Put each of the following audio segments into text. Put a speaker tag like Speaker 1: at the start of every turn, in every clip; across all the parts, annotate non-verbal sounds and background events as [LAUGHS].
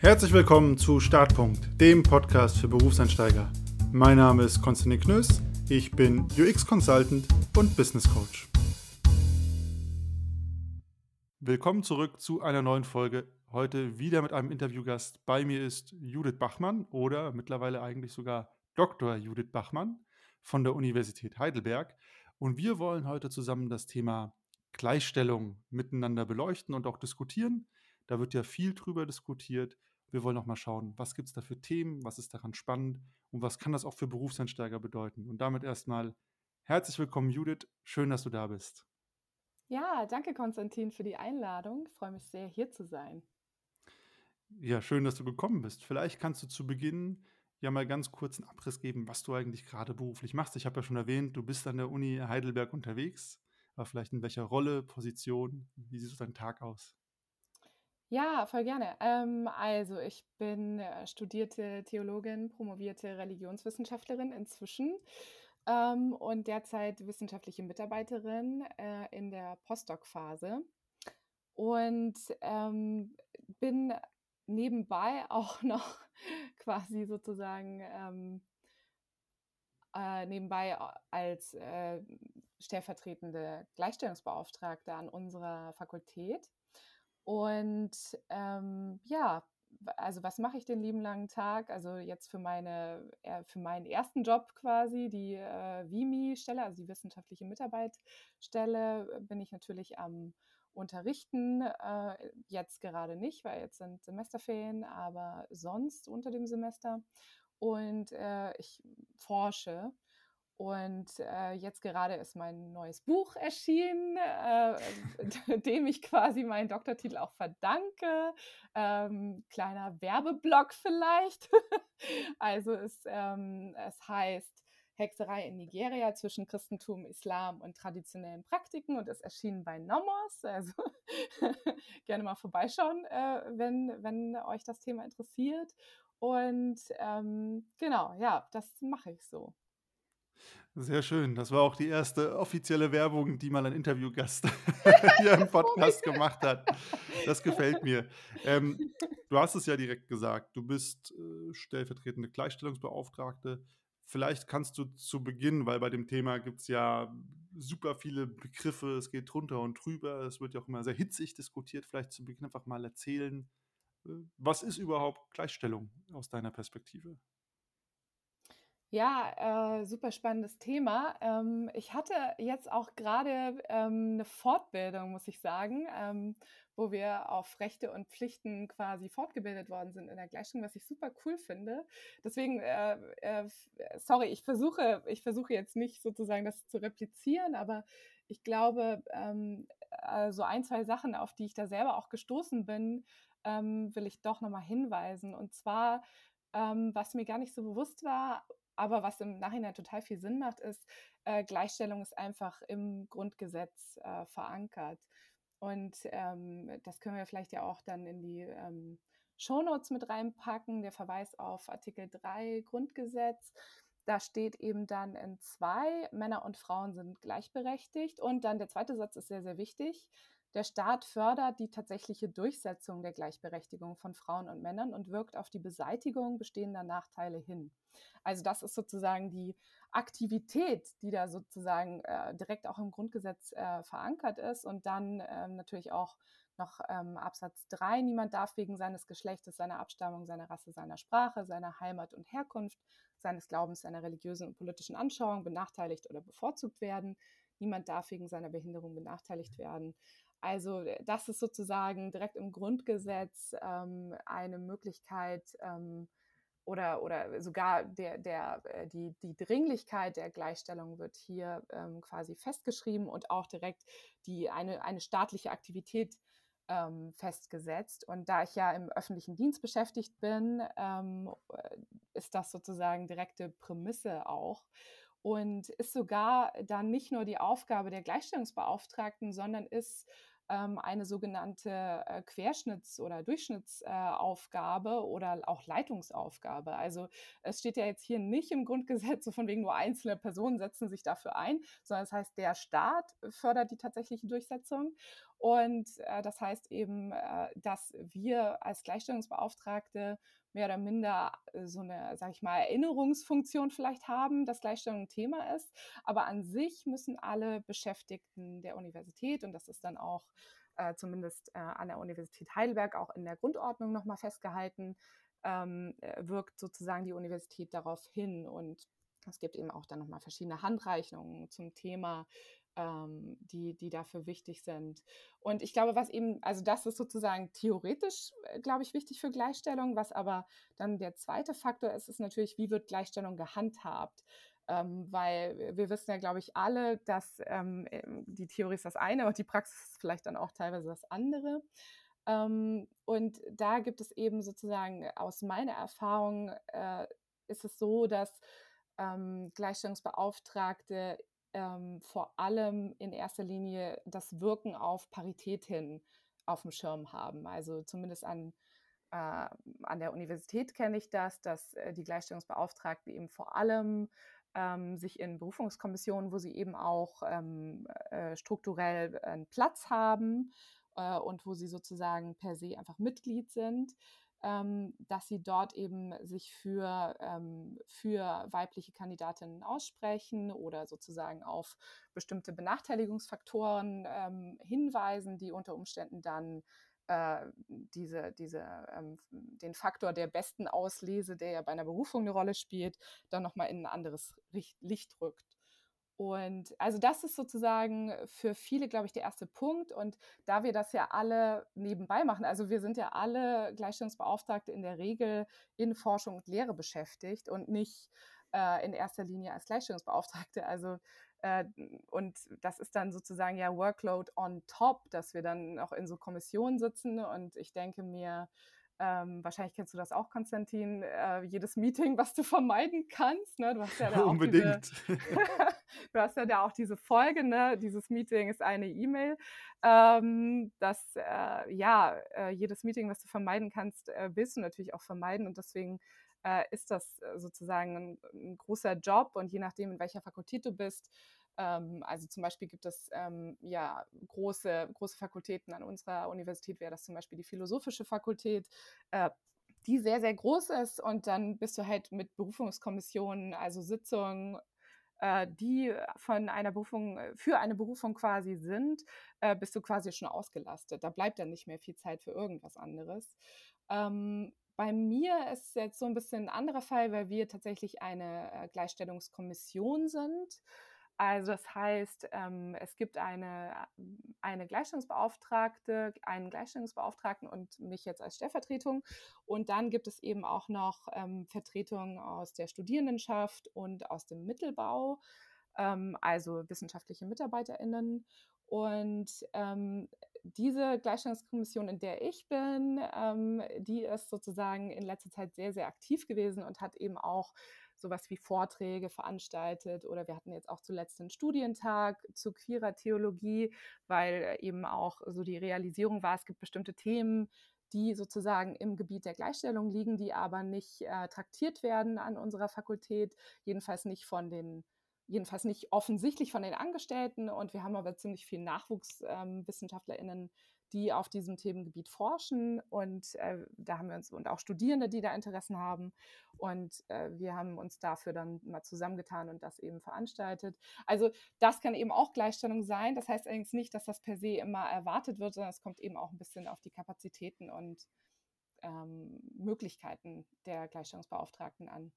Speaker 1: Herzlich willkommen zu Startpunkt, dem Podcast für Berufseinsteiger. Mein Name ist Konstantin Knöss, ich bin UX-Consultant und Business Coach. Willkommen zurück zu einer neuen Folge. Heute wieder mit einem Interviewgast. Bei mir ist Judith Bachmann oder mittlerweile eigentlich sogar Dr. Judith Bachmann von der Universität Heidelberg. Und wir wollen heute zusammen das Thema Gleichstellung miteinander beleuchten und auch diskutieren. Da wird ja viel drüber diskutiert. Wir wollen auch mal schauen, was gibt es da für Themen, was ist daran spannend und was kann das auch für Berufseinsteiger bedeuten. Und damit erstmal herzlich willkommen, Judith. Schön, dass du da bist.
Speaker 2: Ja, danke Konstantin für die Einladung. Ich freue mich sehr, hier zu sein.
Speaker 1: Ja, schön, dass du gekommen bist. Vielleicht kannst du zu Beginn ja mal ganz kurz einen Abriss geben, was du eigentlich gerade beruflich machst. Ich habe ja schon erwähnt, du bist an der Uni Heidelberg unterwegs, aber vielleicht in welcher Rolle, Position, wie sieht dein Tag aus?
Speaker 2: Ja, voll gerne. Ähm, also ich bin äh, studierte Theologin, promovierte Religionswissenschaftlerin inzwischen ähm, und derzeit wissenschaftliche Mitarbeiterin äh, in der Postdoc-Phase und ähm, bin nebenbei [LAUGHS] auch noch quasi sozusagen ähm, äh, nebenbei als äh, stellvertretende Gleichstellungsbeauftragte an unserer Fakultät und ähm, ja, also was mache ich den lieben langen Tag? Also jetzt für meine, für meinen ersten Job quasi, die äh, WIMI-Stelle, also die wissenschaftliche Mitarbeitstelle, äh, bin ich natürlich am Unterrichten. Äh, jetzt gerade nicht, weil jetzt sind Semesterferien, aber sonst unter dem Semester. Und äh, ich forsche und äh, jetzt gerade ist mein neues Buch erschienen, äh, [LAUGHS] dem ich quasi meinen Doktortitel auch verdanke. Ähm, kleiner Werbeblock vielleicht. [LAUGHS] also es, ähm, es heißt Hexerei in Nigeria zwischen Christentum, Islam und traditionellen Praktiken und ist erschienen bei Nomos. Also [LAUGHS] gerne mal vorbeischauen, äh, wenn, wenn euch das Thema interessiert. Und ähm, genau, ja, das mache ich so.
Speaker 1: Sehr schön. Das war auch die erste offizielle Werbung, die mal ein Interviewgast [LAUGHS] hier im [LAUGHS] Podcast gemacht hat. Das gefällt mir. Ähm, du hast es ja direkt gesagt. Du bist äh, stellvertretende Gleichstellungsbeauftragte. Vielleicht kannst du zu Beginn, weil bei dem Thema gibt es ja super viele Begriffe, es geht drunter und drüber, es wird ja auch immer sehr hitzig diskutiert, vielleicht zu Beginn einfach mal erzählen, äh, was ist überhaupt Gleichstellung aus deiner Perspektive?
Speaker 2: Ja, äh, super spannendes Thema. Ähm, ich hatte jetzt auch gerade ähm, 'ne Fortbildung, muss ich sagen, ähm, wo wir auf Rechte und Pflichten quasi fortgebildet worden sind in der Gleichstellung, was ich super cool finde. Deswegen, äh, äh, äh, sorry, ich versuche ich versuche jetzt nicht sozusagen das zu replizieren, aber ich glaube, ähm, äh, so ein, 2 Sachen, auf die ich da selber auch gestoßen bin, ähm, will ich doch noch mal hinweisen. Und zwar, ähm, was mir gar nicht so bewusst war aber was im Nachhinein total viel Sinn macht, ist, äh, Gleichstellung ist einfach im Grundgesetz äh, verankert. Und ähm, das können wir vielleicht ja auch dann in die ähm, Shownotes mit reinpacken, der Verweis auf Artikel 3 Grundgesetz. Da steht eben dann in zwei, Männer und Frauen sind gleichberechtigt. Und dann der zweite Satz ist sehr, sehr wichtig. Der Staat fördert die tatsächliche Durchsetzung der Gleichberechtigung von Frauen und Männern und wirkt auf die Beseitigung bestehender Nachteile hin. Also das ist sozusagen die Aktivität, die da sozusagen äh, direkt auch im Grundgesetz äh, verankert ist und dann ähm, natürlich auch noch ähm, Absatz 3, niemand darf wegen seines Geschlechtes, seiner Abstammung, seiner Rasse, seiner Sprache, seiner Heimat und Herkunft, seines Glaubens, seiner religiösen und politischen Anschauung benachteiligt oder bevorzugt werden. Niemand darf wegen seiner Behinderung benachteiligt werden. Also äh, das ist sozusagen direkt im Grundgesetz ähm, eine Möglichkeit ähm, oder, oder sogar der, der, äh, die, die Dringlichkeit der Gleichstellung wird hier ähm, quasi festgeschrieben und auch direkt die, eine, eine staatliche Aktivität ähm, festgesetzt. Und da ich ja im öffentlichen Dienst beschäftigt bin, ähm, äh, ist das sozusagen direkte Prämisse auch und ist sogar dann nicht nur die Aufgabe der Gleichstellungsbeauftragten, sondern ist ähm, eine sogenannte äh, Querschnitts- oder Durchschnittsaufgabe äh, oder auch Leitungsaufgabe. Also es steht ja jetzt hier nicht im Grundgesetz, so von wegen nur einzelne Personen setzen sich dafür ein, sondern es das heißt, der Staat fördert die tatsächliche Durchsetzung. Und äh, das heißt eben, äh, dass wir als Gleichstellungsbeauftragte mehr oder minder äh, so eine, sag ich mal, Erinnerungsfunktion vielleicht haben, dass Gleichstellung ein Thema ist. Aber an sich müssen alle Beschäftigten der Universität, und das ist dann auch äh, zumindest äh, an der Universität Heidelberg auch in der Grundordnung nochmal festgehalten, ähm, äh, wirkt sozusagen die Universität darauf hin. Und es gibt eben auch dann nochmal verschiedene Handreichungen zum Thema, ähm, die, die dafür wichtig sind. Und ich glaube, was eben, also das ist sozusagen theoretisch, äh, glaube ich, wichtig für Gleichstellung. Was aber dann der zweite Faktor ist, ist natürlich, wie wird Gleichstellung gehandhabt? Ähm, weil wir wissen ja, glaube ich, alle, dass ähm, die Theorie ist das eine und die Praxis ist vielleicht dann auch teilweise das andere. Ähm, und da gibt es eben sozusagen aus meiner Erfahrung äh, ist es so, dass ähm, Gleichstellungsbeauftragte ähm, vor allem in erster Linie das Wirken auf Parität hin auf dem Schirm haben. Also zumindest an, äh, an der Universität kenne ich das, dass äh, die Gleichstellungsbeauftragten eben vor allem ähm, sich in Berufungskommissionen, wo sie eben auch ähm, äh, strukturell einen Platz haben äh, und wo sie sozusagen per se einfach Mitglied sind, ähm, dass sie dort eben sich für, ähm, für weibliche Kandidatinnen aussprechen oder sozusagen auf bestimmte Benachteiligungsfaktoren ähm, hinweisen, die unter Umständen dann äh, diese, diese, ähm, den Faktor der besten Auslese, der ja bei einer Berufung eine Rolle spielt, dann nochmal in ein anderes Licht rückt. Und also das ist sozusagen für viele, glaube ich, der erste Punkt. Und da wir das ja alle nebenbei machen, also wir sind ja alle Gleichstellungsbeauftragte in der Regel in Forschung und Lehre beschäftigt und nicht äh, in erster Linie als Gleichstellungsbeauftragte. Also äh, und das ist dann sozusagen ja Workload on top, dass wir dann auch in so Kommissionen sitzen. Und ich denke mir, ähm, wahrscheinlich kennst du das auch, Konstantin, äh, jedes Meeting, was du vermeiden kannst. Ne? Du hast ja [LAUGHS] da
Speaker 1: Unbedingt.
Speaker 2: Diese, [LAUGHS] du hast ja da auch diese Folge, ne? dieses Meeting ist eine E-Mail. Ähm, dass äh, ja, äh, jedes Meeting, was du vermeiden kannst, äh, willst du natürlich auch vermeiden. Und deswegen äh, ist das äh, sozusagen ein, ein großer Job. Und je nachdem, in welcher Fakultät du bist, also zum Beispiel gibt es ähm, ja große, große Fakultäten an unserer Universität, wäre das zum Beispiel die Philosophische Fakultät, äh, die sehr, sehr groß ist. Und dann bist du halt mit Berufungskommissionen, also Sitzungen, äh, die von einer Berufung, für eine Berufung quasi sind, äh, bist du quasi schon ausgelastet. Da bleibt dann nicht mehr viel Zeit für irgendwas anderes. Ähm, bei mir ist jetzt so ein bisschen ein anderer Fall, weil wir tatsächlich eine äh, Gleichstellungskommission sind. Also das heißt, ähm, es gibt eine, eine Gleichstellungsbeauftragte, einen Gleichstellungsbeauftragten und mich jetzt als Stellvertretung. Und dann gibt es eben auch noch ähm, Vertretungen aus der Studierendenschaft und aus dem Mittelbau, ähm, also wissenschaftliche MitarbeiterInnen. Und ähm, diese Gleichstellungskommission, in der ich bin, ähm, die ist sozusagen in letzter Zeit sehr, sehr aktiv gewesen und hat eben auch sowas wie Vorträge veranstaltet oder wir hatten jetzt auch zuletzt einen Studientag zu queerer Theologie, weil eben auch so die Realisierung war, es gibt bestimmte Themen, die sozusagen im Gebiet der Gleichstellung liegen, die aber nicht äh, traktiert werden an unserer Fakultät, jedenfalls nicht von den jedenfalls nicht offensichtlich von den Angestellten. Und wir haben aber ziemlich viel NachwuchswissenschaftlerInnen, ähm, die auf diesem Themengebiet forschen und äh, da haben wir uns und auch Studierende, die da Interessen haben und äh, wir haben uns dafür dann mal zusammengetan und das eben veranstaltet. Also das kann eben auch Gleichstellung sein. Das heißt allerdings nicht, dass das per se immer erwartet wird, sondern es kommt eben auch ein bisschen auf die Kapazitäten und ähm, Möglichkeiten der Gleichstellungsbeauftragten an.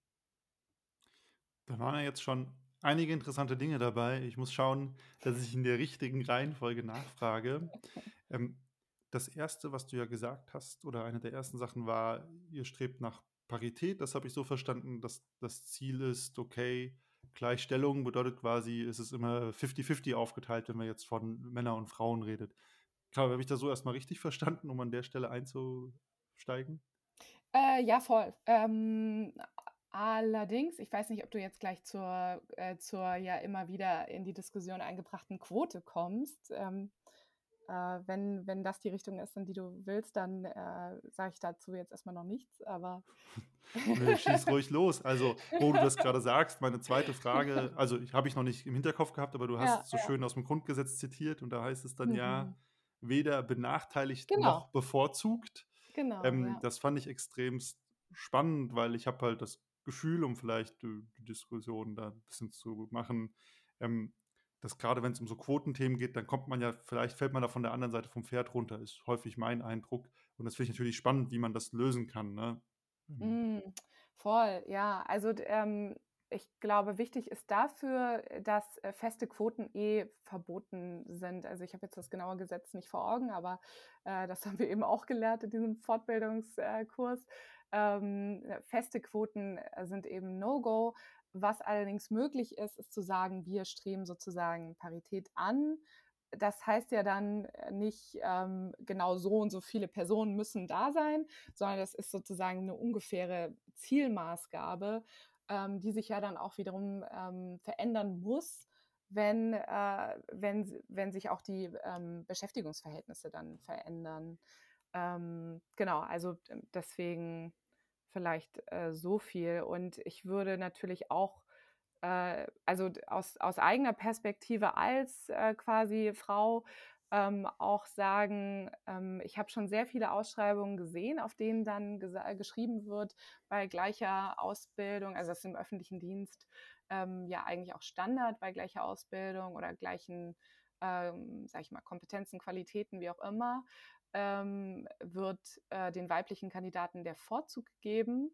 Speaker 1: Da waren ja jetzt schon einige interessante Dinge dabei. Ich muss schauen, dass ich in der richtigen Reihenfolge nachfrage. Ähm, das erste, was du ja gesagt hast, oder eine der ersten Sachen war, ihr strebt nach Parität. Das habe ich so verstanden, dass das Ziel ist, okay, Gleichstellung bedeutet quasi, es ist immer 50-50 aufgeteilt, wenn man jetzt von Männern und Frauen redet. Habe ich das so erstmal richtig verstanden, um an der Stelle einzusteigen?
Speaker 2: Äh, ja, voll. Ähm, allerdings, ich weiß nicht, ob du jetzt gleich zur, äh, zur ja immer wieder in die Diskussion eingebrachten Quote kommst. Ähm, äh, wenn, wenn das die Richtung ist, in die du willst, dann äh, sage ich dazu jetzt erstmal noch nichts, aber. [LAUGHS]
Speaker 1: nee, schieß ruhig los. Also, wo du das [LAUGHS] gerade sagst, meine zweite Frage, also habe ich noch nicht im Hinterkopf gehabt, aber du hast ja, so ja. schön aus dem Grundgesetz zitiert und da heißt es dann mhm. ja, weder benachteiligt
Speaker 2: Genau.
Speaker 1: noch bevorzugt.
Speaker 2: Genau,
Speaker 1: Ähm,
Speaker 2: ja.
Speaker 1: das fand ich extremst spannend, weil ich habe halt das Gefühl, um vielleicht die, Diskussion da ein bisschen zu machen, ähm, dass gerade wenn es um so Quotenthemen geht, dann kommt man ja, vielleicht fällt man da von der anderen Seite vom Pferd runter, ist häufig mein Eindruck. Und das finde ich natürlich spannend, wie man das lösen kann. Ne? Ähm,
Speaker 2: Mm, voll, ja. Also ähm, ich glaube, wichtig ist dafür, äh, dass äh, feste Quoten eh verboten sind. Also ich habe jetzt das genaue Gesetz nicht vor Augen, aber äh, das [LAUGHS] haben wir eben auch gelernt in diesem Fortbildungskurs. Ähm, äh, feste Quoten äh, sind eben No-Go. Was allerdings möglich ist, ist zu sagen, wir streben sozusagen Parität an. Das heißt ja dann äh, nicht ähm, genau so und so viele Personen müssen da sein, sondern das ist sozusagen eine ungefähre Zielmaßgabe, ähm, die sich ja dann auch wiederum ähm, verändern muss, wenn, äh, wenn, wenn sich auch die ähm, Beschäftigungsverhältnisse dann verändern. Ähm, genau, also deswegen vielleicht äh, so viel. Und ich würde natürlich auch, äh, also aus, aus eigener Perspektive als äh, quasi Frau, ähm, auch sagen, ähm, ich habe schon sehr viele Ausschreibungen gesehen, auf denen dann geschrieben wird, bei gleicher Ausbildung, also das ist im öffentlichen Dienst ähm, ja eigentlich auch Standard bei gleicher Ausbildung oder gleichen, ähm, sag ich mal, Kompetenzen, Qualitäten, wie auch immer, ähm, wird äh, den weiblichen Kandidaten der Vorzug gegeben.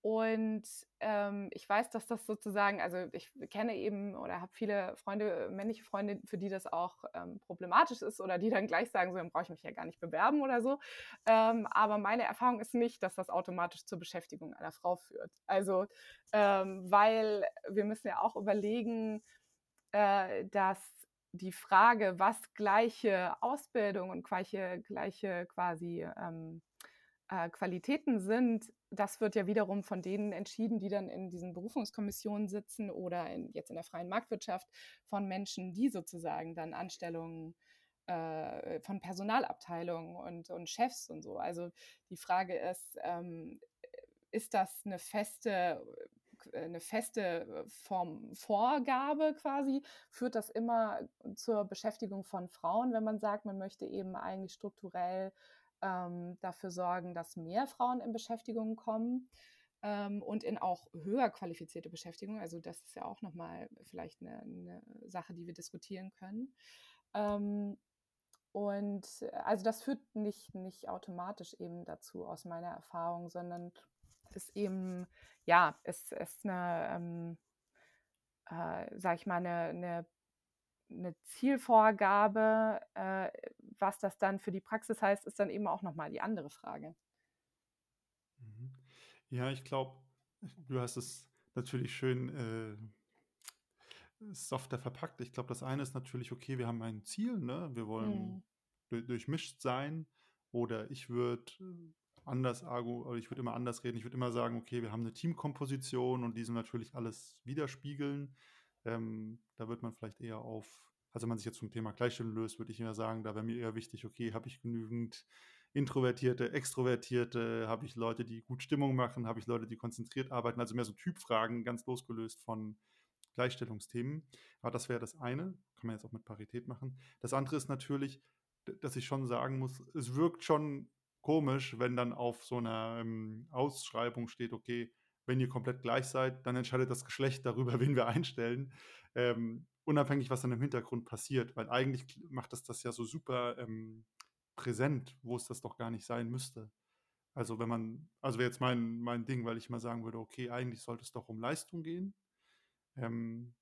Speaker 2: Und ähm, ich weiß, dass das sozusagen, also ich kenne eben oder habe viele Freunde, männliche Freunde, für die das auch ähm, problematisch ist oder die dann gleich sagen, so, dann brauche ich mich ja gar nicht bewerben oder so. Ähm, aber meine Erfahrung ist nicht, dass das automatisch zur Beschäftigung einer Frau führt. Also, ähm, weil wir müssen ja auch überlegen, äh, dass die Frage, was gleiche Ausbildung und gleiche, gleiche quasi ähm, äh, Qualitäten sind, das wird ja wiederum von denen entschieden, die dann in diesen Berufungskommissionen sitzen oder in, jetzt in der freien Marktwirtschaft von Menschen, die sozusagen dann Anstellungen äh, von Personalabteilungen und, und Chefs und so. Also die Frage ist, ähm, ist das eine feste eine feste Form, Vorgabe quasi, führt das immer zur Beschäftigung von Frauen, wenn man sagt, man möchte eben eigentlich strukturell ähm, dafür sorgen, dass mehr Frauen in Beschäftigung kommen ähm, und in auch höher qualifizierte Beschäftigung. Also das ist ja auch nochmal vielleicht eine, eine Sache, die wir diskutieren können. Ähm, und also das führt nicht, nicht automatisch eben dazu aus meiner Erfahrung, sondern ist eben, ja, ist, ist eine, ähm, äh, sag ich mal, eine, eine, eine Zielvorgabe. Äh, was das dann für die Praxis heißt, ist dann eben auch nochmal die andere Frage.
Speaker 1: Mhm. Ja, ich glaube, du hast es natürlich schön äh, softer verpackt. Ich glaube, das eine ist natürlich, okay, wir haben ein Ziel, ne? Wir wollen
Speaker 2: Hm.
Speaker 1: du- durchmischt sein oder ich würde anders argu ich würde immer anders reden. Ich würde immer sagen, okay, wir haben eine Teamkomposition und diesem natürlich alles widerspiegeln. Ähm, da wird man vielleicht eher auf, also wenn man sich jetzt zum Thema Gleichstellung löst, würde ich eher sagen, da wäre mir eher wichtig, okay, habe ich genügend Introvertierte, Extrovertierte, habe ich Leute, die gut Stimmung machen, habe ich Leute, die konzentriert arbeiten, also mehr so Typfragen, ganz losgelöst von Gleichstellungsthemen. Aber das wäre das eine, kann man jetzt auch mit Parität machen. Das andere ist natürlich, dass ich schon sagen muss, es wirkt schon komisch, wenn dann auf so einer ähm, Ausschreibung steht, okay, wenn ihr komplett gleich seid, dann entscheidet das Geschlecht darüber, [LAUGHS] wen wir einstellen, ähm, unabhängig, was dann im Hintergrund passiert, weil eigentlich macht das das ja so super ähm, präsent, wo es das doch gar nicht sein müsste. Also wenn man, also wäre jetzt mein, mein Ding, weil ich mal sagen würde, okay, eigentlich sollte es doch um Leistung gehen. Ähm,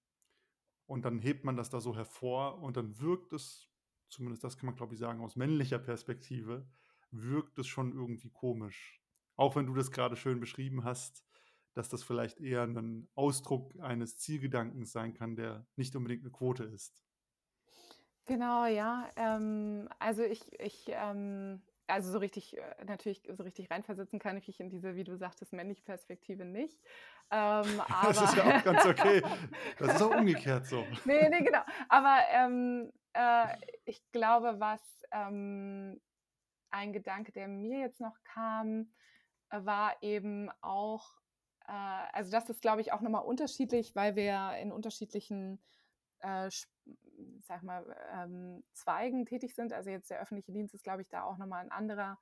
Speaker 1: und dann hebt man das da so hervor und dann wirkt es, zumindest das kann man glaube ich sagen, aus männlicher Perspektive, wirkt es schon irgendwie komisch. Auch wenn du das gerade schön beschrieben hast, dass das vielleicht eher ein Ausdruck eines Zielgedankens sein kann, der nicht unbedingt eine Quote ist.
Speaker 2: Genau, ja. Ähm, also ich, ich ähm, also so richtig, äh, natürlich so richtig reinversetzen kann ich mich in diese, wie du sagtest, männliche Perspektive nicht. Ähm, [LAUGHS]
Speaker 1: Das ist ja auch
Speaker 2: aber
Speaker 1: ganz okay. [LAUGHS] Das ist auch umgekehrt so.
Speaker 2: nee, nee, genau. Aber ähm, äh, ich glaube, was ähm, ein Gedanke, der mir jetzt noch kam, äh, war eben auch, äh, also das ist, glaube ich, auch nochmal unterschiedlich, weil wir in unterschiedlichen äh, sag mal, ähm, Zweigen tätig sind. Also jetzt der öffentliche Dienst ist, glaube ich, da auch nochmal ein anderer,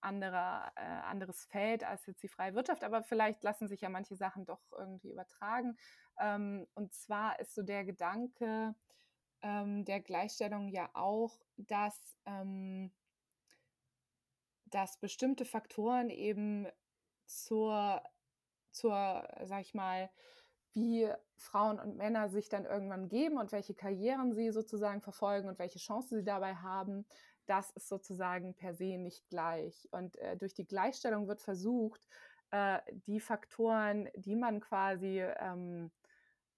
Speaker 2: anderer, äh, anderes Feld als jetzt die freie Wirtschaft, aber vielleicht lassen sich ja manche Sachen doch irgendwie übertragen. Ähm, und zwar ist so der Gedanke ähm, der Gleichstellung ja auch, dass, ähm, dass bestimmte Faktoren eben zur, zur, sag ich mal, wie Frauen und Männer sich dann irgendwann geben und welche Karrieren sie sozusagen verfolgen und welche Chancen sie dabei haben, das ist sozusagen per se nicht gleich. Und äh, durch die Gleichstellung wird versucht, äh, die Faktoren, die man quasi, ähm,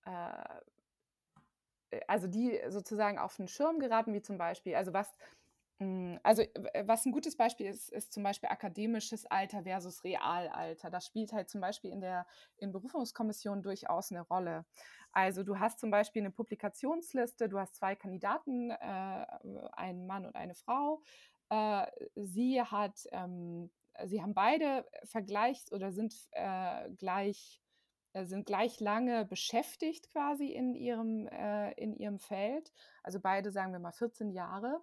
Speaker 2: äh, also die sozusagen auf den Schirm geraten, wie zum Beispiel, also was also, was ein gutes Beispiel ist, ist zum Beispiel akademisches Alter versus Realalter. Das spielt halt zum Beispiel in der in Berufungskommission durchaus eine Rolle. Also, du hast zum Beispiel eine Publikationsliste, du hast zwei Kandidaten, äh, einen Mann und eine Frau. Äh, sie hat ähm, sie haben beide vergleichs oder sind, äh, gleich äh, sind gleich lange beschäftigt quasi in ihrem äh, in ihrem Feld. Also, beide, sagen wir mal, 14 Jahre.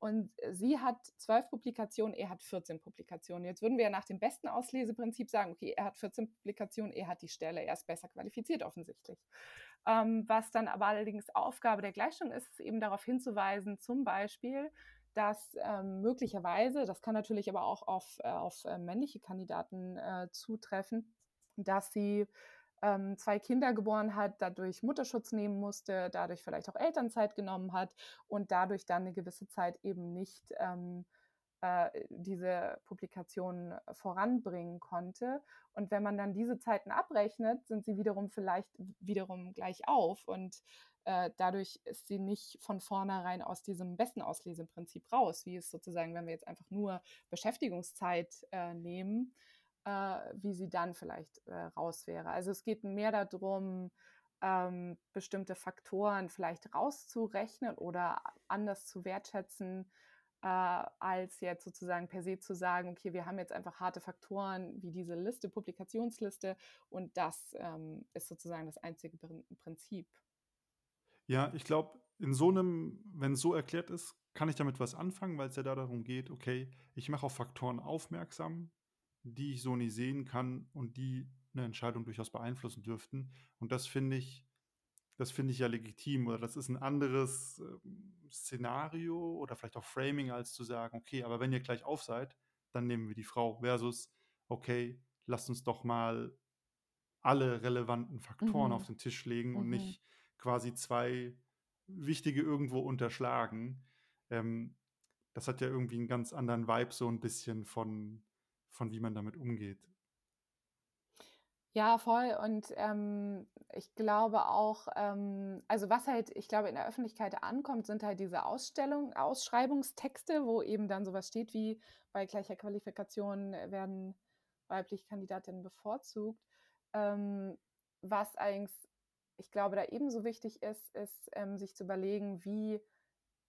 Speaker 2: Und sie hat zwölf Publikationen, er hat 14 Publikationen. Jetzt würden wir ja nach dem besten Ausleseprinzip sagen, okay, er hat 14 Publikationen, er hat die Stelle, er ist besser qualifiziert offensichtlich. Ähm, was dann aber allerdings Aufgabe der Gleichstellung ist, ist eben darauf hinzuweisen, zum Beispiel, dass ähm, möglicherweise, das kann natürlich aber auch auf, äh, auf äh, männliche Kandidaten äh, zutreffen, dass sie ähm, zwei Kinder geboren hat, dadurch Mutterschutz nehmen musste, dadurch vielleicht auch Elternzeit genommen hat und dadurch dann eine gewisse Zeit eben nicht ähm, äh, diese Publikationen voranbringen konnte. Und wenn man dann diese Zeiten abrechnet, sind sie wiederum vielleicht wiederum gleich auf und äh, dadurch ist sie nicht von vornherein aus diesem besten Ausleseprinzip raus, wie es sozusagen, wenn wir jetzt einfach nur Beschäftigungszeit äh, nehmen, äh, wie sie dann vielleicht äh, raus wäre. Also es geht mehr darum, ähm, bestimmte Faktoren vielleicht rauszurechnen oder anders zu wertschätzen, äh, als jetzt sozusagen per se zu sagen, okay, wir haben jetzt einfach harte Faktoren wie diese Liste, Publikationsliste und das ähm, ist sozusagen das einzige Prinzip.
Speaker 1: Ja, ich glaube, in so einem, wenn es so erklärt ist, kann ich damit was anfangen, weil es ja da darum geht, okay, ich mache auf Faktoren aufmerksam, die ich so nicht sehen kann und die eine Entscheidung durchaus beeinflussen dürften. Und das finde ich das finde ich ja legitim oder das ist ein anderes, ähm, Szenario oder vielleicht auch Framing, als zu sagen: „Okay, aber wenn ihr gleich auf seid, dann nehmen wir die Frau“, versus: „Okay, lasst uns doch mal alle relevanten Faktoren auf
Speaker 2: Mhm.
Speaker 1: den Tisch legen und
Speaker 2: Mhm.
Speaker 1: nicht quasi zwei wichtige irgendwo unterschlagen.“ Ähm, das hat ja irgendwie einen ganz anderen Vibe so ein bisschen von von wie man damit umgeht.
Speaker 2: Ja, voll. Und ähm, ich glaube auch, ähm, also was halt, ich glaube, in der Öffentlichkeit ankommt, sind halt diese Ausstellung, Ausschreibungstexte, wo eben dann sowas steht wie bei gleicher Qualifikation werden weibliche Kandidatinnen bevorzugt. Ähm, was eigentlich, ich glaube, da ebenso wichtig ist, ist, ähm, sich zu überlegen, wie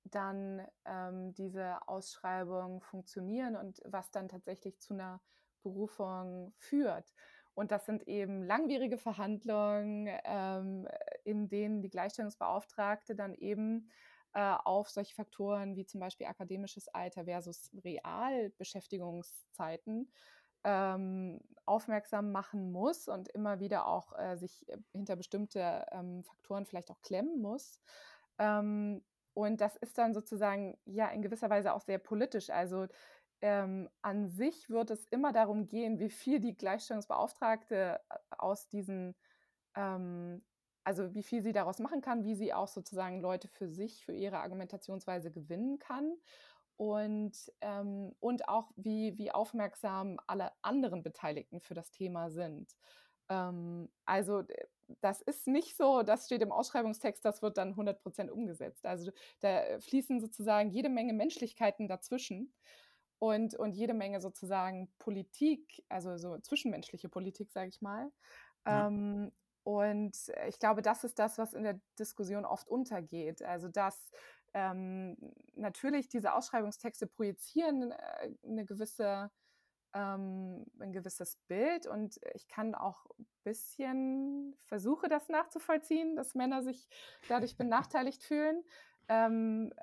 Speaker 2: dann ähm, diese Ausschreibungen funktionieren und was dann tatsächlich zu einer Berufung führt. Und das sind eben langwierige Verhandlungen, ähm, in denen die Gleichstellungsbeauftragte dann eben äh, auf solche Faktoren wie zum Beispiel akademisches Alter versus Realbeschäftigungszeiten ähm, aufmerksam machen muss und immer wieder auch äh, sich hinter bestimmte ähm, Faktoren vielleicht auch klemmen muss. Und das ist dann sozusagen ja in gewisser Weise auch sehr politisch. Also ähm, an sich wird es immer darum gehen, wie viel die Gleichstellungsbeauftragte äh, aus diesen, ähm, also wie viel sie daraus machen kann, wie sie auch sozusagen Leute für sich, für ihre Argumentationsweise gewinnen kann und, ähm, und auch wie, wie aufmerksam alle anderen Beteiligten für das Thema sind. Ähm, also das ist nicht so, das steht im Ausschreibungstext, das wird dann 100 Prozent umgesetzt. Also da fließen sozusagen jede Menge Menschlichkeiten dazwischen und, und jede Menge sozusagen Politik, also so zwischenmenschliche Politik, sage ich mal.
Speaker 1: Ja.
Speaker 2: Ähm, und ich glaube, das ist das, was in der Diskussion oft untergeht. Also dass ähm, natürlich diese Ausschreibungstexte projizieren äh, eine gewisse ähm, ein gewisses Bild und ich kann auch ein bisschen versuche das nachzuvollziehen, dass Männer sich dadurch benachteiligt fühlen. Ähm,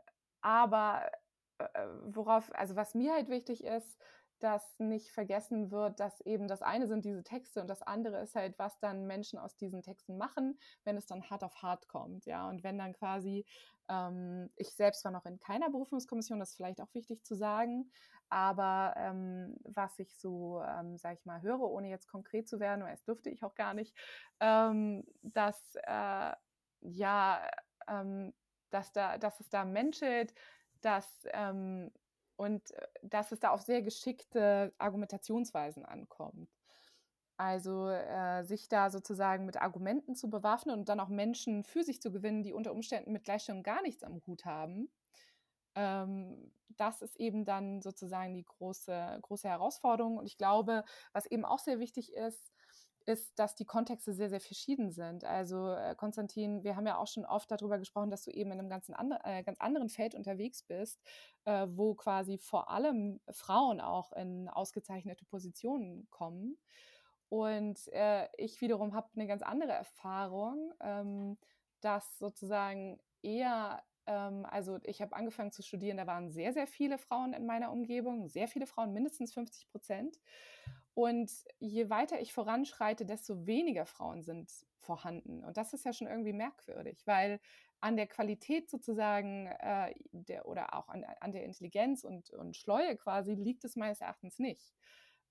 Speaker 2: aber äh, worauf, also was mir halt wichtig ist, dass nicht vergessen wird, dass eben das eine sind diese Texte und das andere ist halt, was dann Menschen aus diesen Texten machen, wenn es dann hart auf hart kommt, ja. Und wenn dann quasi, ähm, ich selbst war noch in keiner Berufungskommission, das ist vielleicht auch wichtig zu sagen, aber ähm, was ich so, ähm, sage ich mal, höre, ohne jetzt konkret zu werden, weil es dürfte ich auch gar nicht, ähm, dass äh, ja, ähm, dass da, dass es da menschelt, dass ähm, und äh, dass es da auf sehr geschickte Argumentationsweisen ankommt. Also äh, sich da sozusagen mit Argumenten zu bewaffnen und dann auch Menschen für sich zu gewinnen, die unter Umständen mit Gleichstellung gar nichts am Hut haben. Ähm, das ist eben dann sozusagen die große, große Herausforderung. Und ich glaube, was eben auch sehr wichtig ist, ist, dass die Kontexte sehr, sehr verschieden sind. Also äh, Konstantin, wir haben ja auch schon oft darüber gesprochen, dass du eben in einem ganz, andre, äh, ganz anderen Feld unterwegs bist, äh, wo quasi vor allem Frauen auch in ausgezeichnete Positionen kommen. Und äh, ich wiederum habe eine ganz andere Erfahrung, ähm, dass sozusagen eher ähm, also ich habe angefangen zu studieren, da waren sehr, sehr viele Frauen in meiner Umgebung, sehr viele Frauen, mindestens 50 Prozent. Und je weiter ich voranschreite, desto weniger Frauen sind vorhanden. Und das ist ja schon irgendwie merkwürdig, weil an der Qualität sozusagen äh, der, oder auch an, an der Intelligenz und, und Schleue quasi liegt es meines Erachtens nicht.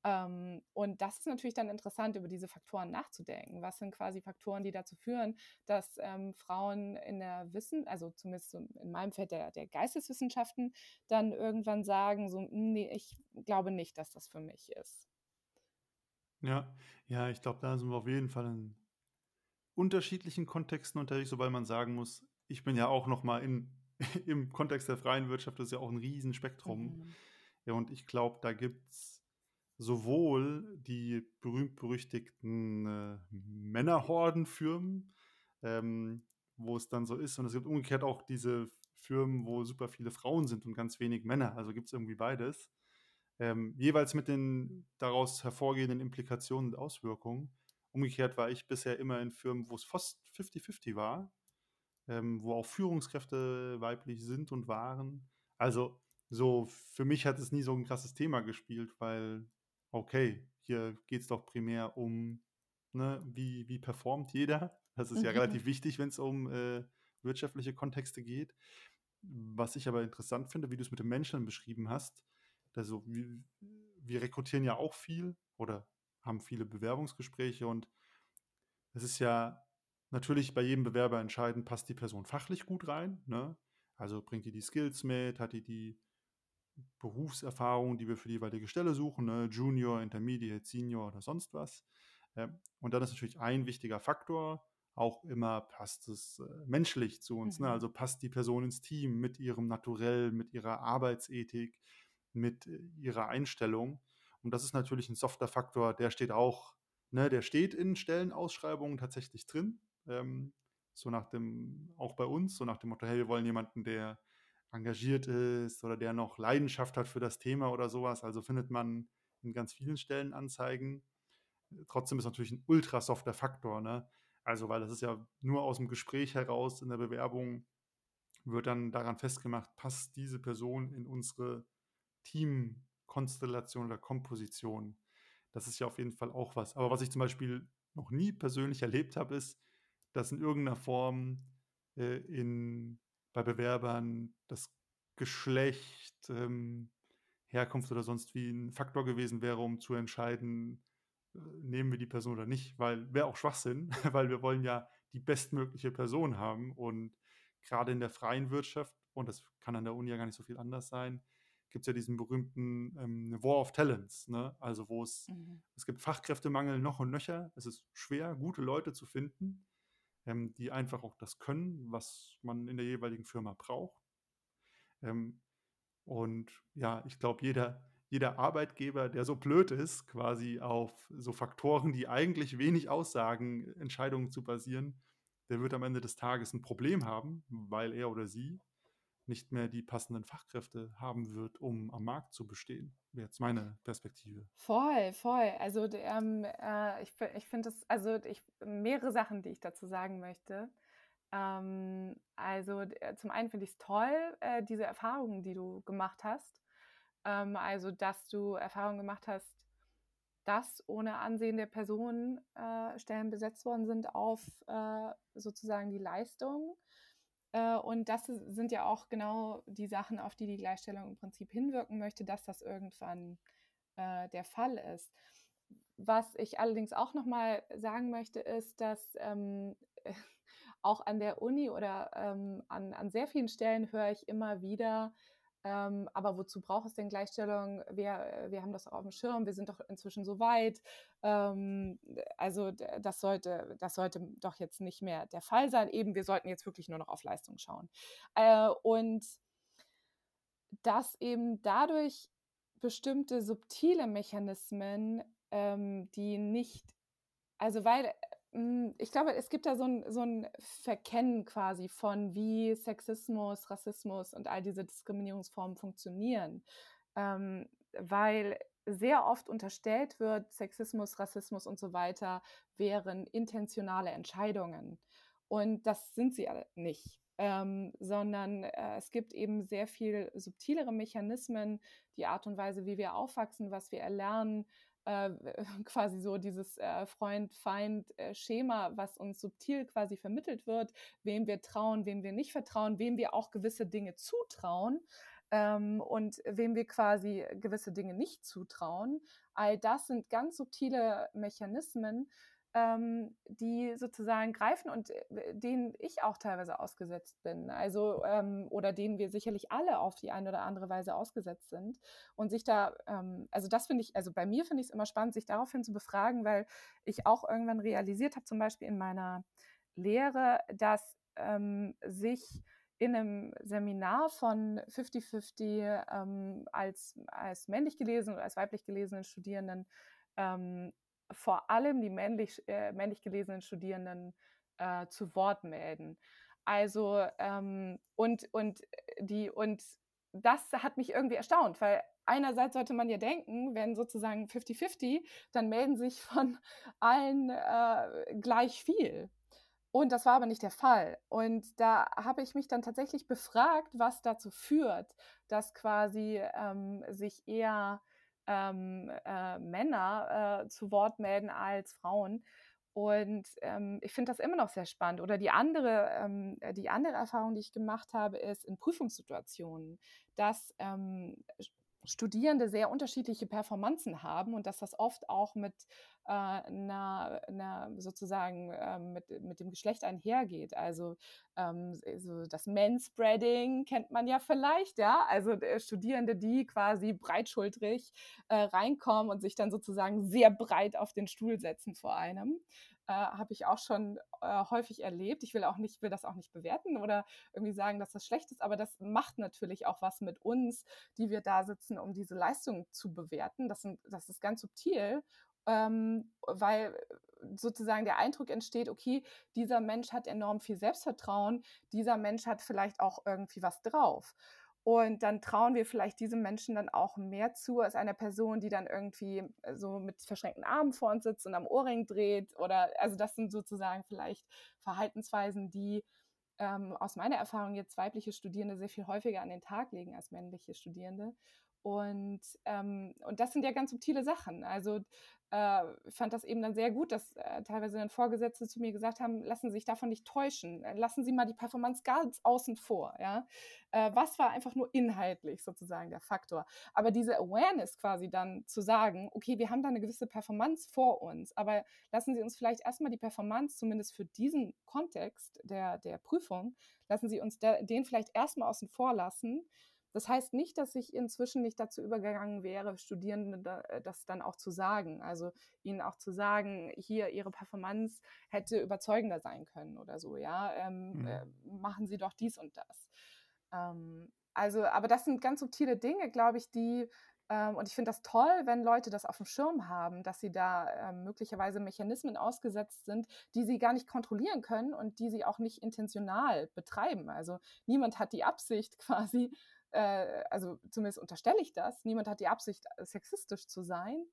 Speaker 2: Ähm, und das ist natürlich dann interessant, über diese Faktoren nachzudenken. Was sind quasi Faktoren, die dazu führen, dass ähm, Frauen in der Wissen, also zumindest in meinem Feld der, der Geisteswissenschaften, dann irgendwann sagen, so, nee, ich glaube nicht, dass das für mich ist.
Speaker 1: Ja, ja, ich glaube, da sind wir auf jeden Fall in unterschiedlichen Kontexten unterwegs, wobei man sagen muss, ich bin ja auch noch mal in, [LAUGHS] im Kontext der freien Wirtschaft, das ist ja auch ein Riesenspektrum. Mhm. Ja, und ich glaube, da gibt es sowohl die berühmt-berüchtigten äh, Männerhordenfirmen, ähm, wo es dann so ist, und es gibt umgekehrt auch diese Firmen, wo super viele Frauen sind und ganz wenig Männer. Also gibt es irgendwie beides ähm, jeweils mit den daraus hervorgehenden Implikationen und Auswirkungen. Umgekehrt war ich bisher immer in Firmen, wo es fast 50-50 war, ähm, wo auch Führungskräfte weiblich sind und waren. Also so für mich hat es nie so ein krasses Thema gespielt, weil okay, hier geht es doch primär um, ne, wie, wie performt jeder. Das ist ja mhm. relativ wichtig, wenn es um äh, wirtschaftliche Kontexte geht. Was ich aber interessant finde, wie du es mit den Menschen beschrieben hast, also wir, wir rekrutieren ja auch viel oder haben viele Bewerbungsgespräche und es ist ja natürlich bei jedem Bewerber entscheidend, passt die Person fachlich gut rein, ne? Also bringt die die Skills mit, hat die die Berufserfahrung, die wir für die jeweilige Stelle suchen, ne? Junior, Intermediate, Senior oder sonst was. und dann ist natürlich ein wichtiger Faktor, auch immer passt es äh, menschlich zu uns. Ne? Mhm. Ne? Also passt die Person ins Team mit ihrem Naturell, mit ihrer Arbeitsethik, mit äh, ihrer Einstellung. Und das ist natürlich ein softer Faktor, der steht auch, ne, der steht in Stellenausschreibungen tatsächlich drin. Ähm, so nach dem, auch bei uns, so nach dem Motto, hey, wir wollen jemanden, der engagiert ist oder der noch Leidenschaft hat für das Thema oder sowas. Also findet man in ganz vielen Stellenanzeigen. Trotzdem ist natürlich ein ultra softer Faktor, ne? Also, weil das ist ja nur aus dem Gespräch heraus in der Bewerbung wird dann daran festgemacht, passt diese Person in unsere Teamkonstellation oder Komposition. Das ist ja auf jeden Fall auch was. Aber was ich zum Beispiel noch nie persönlich erlebt habe, ist, dass in irgendeiner Form äh, in, bei Bewerbern das Geschlecht, ähm, Herkunft oder sonst wie ein Faktor gewesen wäre, um zu entscheiden, äh, nehmen wir die Person oder nicht, weil wäre auch Schwachsinn, [LAUGHS] weil wir wollen ja die bestmögliche Person haben und gerade in der freien Wirtschaft, und das kann an der Uni ja gar nicht so viel anders sein, gibt es ja diesen berühmten ähm, War of Talents, ne? Also wo es, mhm. es gibt Fachkräftemangel noch und nöcher. Es ist schwer, gute Leute zu finden, ähm, die einfach auch das können, was man in der jeweiligen Firma braucht. Ähm, und ja, ich glaube, jeder, jeder Arbeitgeber, der so blöd ist, quasi auf so Faktoren, die eigentlich wenig aussagen, Entscheidungen zu basieren, der wird am Ende des Tages ein Problem haben, weil er oder sie nicht mehr die passenden Fachkräfte haben wird, um am Markt zu bestehen. Jetzt meine Perspektive.
Speaker 2: Voll, voll. Also ähm, äh, ich, ich finde es, also ich, mehrere Sachen, die ich dazu sagen möchte. Ähm, also zum einen finde ich es toll, äh, diese Erfahrungen, die du gemacht hast. Ähm, also, dass du Erfahrungen gemacht hast, dass ohne Ansehen der Person äh, Stellen besetzt worden sind auf äh, sozusagen die Leistung. Äh, und das sind ja auch genau die Sachen, auf die die Gleichstellung im Prinzip hinwirken möchte, dass das irgendwann äh, der Fall ist. Was ich allerdings auch nochmal sagen möchte, ist, dass ähm, [LAUGHS] auch an der Uni oder ähm, an, an sehr vielen Stellen höre ich immer wieder, ähm, aber wozu braucht es denn Gleichstellung? Wir, wir haben das auch auf dem Schirm, wir sind doch inzwischen so weit. Ähm, also das sollte, das sollte doch jetzt nicht mehr der Fall sein. Eben, wir sollten jetzt wirklich nur noch auf Leistung schauen. Äh, und dass eben dadurch bestimmte subtile Mechanismen, ähm, die nicht, also weil hm, ich glaube, es gibt da so ein, so ein Verkennen quasi von, wie Sexismus, Rassismus und all diese Diskriminierungsformen funktionieren. Ähm, weil sehr oft unterstellt wird, Sexismus, Rassismus und so weiter wären intentionale Entscheidungen. Und das sind sie nicht. Ähm, sondern äh, es gibt eben sehr viel subtilere Mechanismen, die Art und Weise, wie wir aufwachsen, was wir erlernen, äh, [LAUGHS] quasi so dieses äh, Freund-Feind-Schema, was uns subtil quasi vermittelt wird, wem wir trauen, wem wir nicht vertrauen, wem wir auch gewisse Dinge zutrauen ähm, und wem wir quasi gewisse Dinge nicht zutrauen. All das sind ganz subtile Mechanismen, ähm, die sozusagen greifen und äh, denen ich auch teilweise ausgesetzt bin. Also, ähm, oder denen wir sicherlich alle auf die eine oder andere Weise ausgesetzt sind. Und sich da, ähm, also das finde ich, also bei mir finde ich es immer spannend, sich daraufhin zu befragen, weil ich auch irgendwann realisiert habe, zum Beispiel in meiner Lehre, dass ähm, sich in einem Seminar von 50-50 ähm, als, als männlich gelesenen oder als weiblich gelesenen Studierenden ähm, vor allem die männlich, äh, männlich gelesenen Studierenden äh, zu Wort melden. Also ähm, und, und, die, und das hat mich irgendwie erstaunt, weil einerseits sollte man ja denken, wenn sozusagen 50-50, dann melden sich von [LAUGHS] allen äh, gleich viel. Und das war aber nicht der Fall. Und da habe ich mich dann tatsächlich befragt, was dazu führt, dass quasi ähm, sich eher ähm, äh, Männer äh, zu Wort melden als Frauen. Und ähm, ich finde das immer noch sehr spannend. Oder die andere, ähm, die andere Erfahrung, die ich gemacht habe, ist in Prüfungssituationen, dass ähm, Studierende sehr unterschiedliche Performanzen haben und dass das oft auch mit äh, einer, einer, sozusagen äh, mit, mit dem Geschlecht einhergeht. Also ähm, so das Manspreading kennt man ja vielleicht, ja. Also äh, Studierende, die quasi breitschultrig äh, reinkommen und sich dann sozusagen sehr breit auf den Stuhl setzen vor einem äh, habe ich auch schon äh, häufig erlebt. Ich will auch nicht, will das auch nicht bewerten oder irgendwie sagen, dass das schlecht ist, aber das macht natürlich auch was mit uns, die wir da sitzen, um diese Leistung zu bewerten. Das, sind, das ist ganz subtil ähm, weil sozusagen der Eindruck entsteht, okay, dieser Mensch hat enorm viel Selbstvertrauen, dieser Mensch hat vielleicht auch irgendwie was drauf. Und dann trauen wir vielleicht diesem Menschen dann auch mehr zu als einer Person, die dann irgendwie äh, so mit verschränkten Armen vor uns sitzt und am Ohrring dreht. Oder also das sind sozusagen vielleicht Verhaltensweisen, die ähm, aus meiner Erfahrung jetzt weibliche Studierende sehr viel häufiger an den Tag legen als männliche Studierende. Und, ähm, und das sind ja ganz subtile Sachen. Also äh, fand das eben dann sehr gut, dass äh, teilweise dann Vorgesetzte zu mir gesagt haben, lassen Sie sich davon nicht täuschen, äh, lassen Sie mal die Performance ganz außen vor. Ja? Äh, was war einfach nur inhaltlich sozusagen der Faktor? Aber diese Awareness quasi dann zu sagen, okay, wir haben da eine gewisse Performance vor uns, aber lassen Sie uns vielleicht erstmal die Performance, zumindest für diesen Kontext der, der Prüfung, lassen Sie uns da, den vielleicht erstmal außen vor lassen das heißt nicht, dass ich inzwischen nicht dazu übergegangen wäre, Studierenden äh, das dann auch zu sagen. Also ihnen auch zu sagen, hier ihre Performance hätte überzeugender sein können oder so, ja. Ähm, mhm. äh, machen Sie doch dies und das. Ähm, also, aber das sind ganz subtile Dinge, glaube ich, die Ähm, und ich finde das toll, wenn Leute das auf dem Schirm haben, dass sie da äh, möglicherweise Mechanismen ausgesetzt sind, die sie gar nicht kontrollieren können und die sie auch nicht intentional betreiben. Also niemand hat die Absicht [LAUGHS] quasi, äh, also zumindest unterstelle ich das, niemand hat die Absicht, sexistisch zu sein.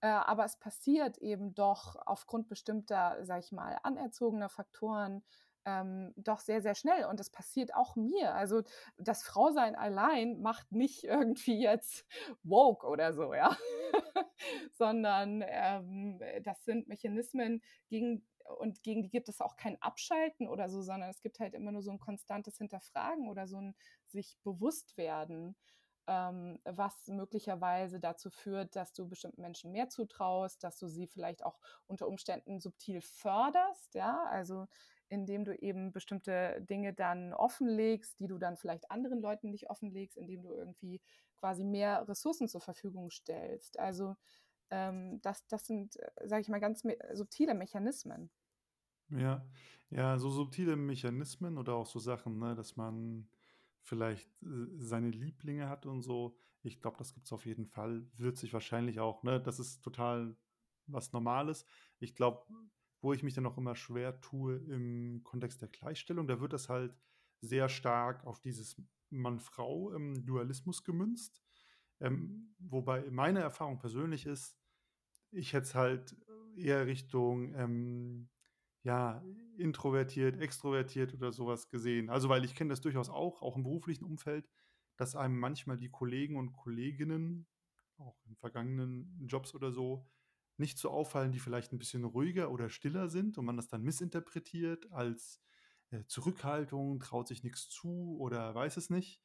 Speaker 2: Äh, aber es passiert eben doch aufgrund bestimmter, sag ich mal, anerzogener Faktoren, ähm, doch sehr, sehr schnell. Und das passiert auch mir. Also das Frausein allein macht nicht [LAUGHS] irgendwie jetzt woke oder so, ja. [LAUGHS] Sondern ähm, das sind Mechanismen, gegen, und gegen die gibt es auch kein Abschalten oder so, sondern es gibt halt immer nur so ein konstantes Hinterfragen oder so ein sich bewusst werden ähm, was möglicherweise dazu führt, dass du bestimmten Menschen mehr zutraust, dass du sie vielleicht auch unter Umständen subtil förderst, ja, also indem du eben bestimmte Dinge dann offenlegst, die du dann vielleicht anderen Leuten nicht offenlegst, indem du irgendwie quasi mehr Ressourcen zur Verfügung stellst. Also ähm, das, das sind, äh, sage ich mal, ganz me subtile Mechanismen.
Speaker 1: Ja, ja, so subtile Mechanismen oder auch so Sachen, ne, dass man vielleicht äh, seine Lieblinge hat und so. Ich glaube, das gibt es auf jeden Fall. Wird sich wahrscheinlich auch, ne? Das ist total was Normales. Ich glaube, wo ich mich dann auch immer schwer tue im Kontext der Gleichstellung, da wird das halt sehr stark auf dieses Mann-Frau-Dualismus gemünzt. Ähm, wobei meine Erfahrung persönlich ist, ich hätte es halt eher Richtung ähm, ja, introvertiert, extrovertiert oder sowas gesehen. Also, weil ich kenne das durchaus auch, auch im beruflichen Umfeld, dass einem manchmal die Kollegen und Kolleginnen, auch in vergangenen Jobs oder so, nicht so auffallen, die vielleicht ein bisschen ruhiger oder stiller sind und man das dann missinterpretiert als äh, Zurückhaltung, traut sich nichts zu oder weiß es nicht.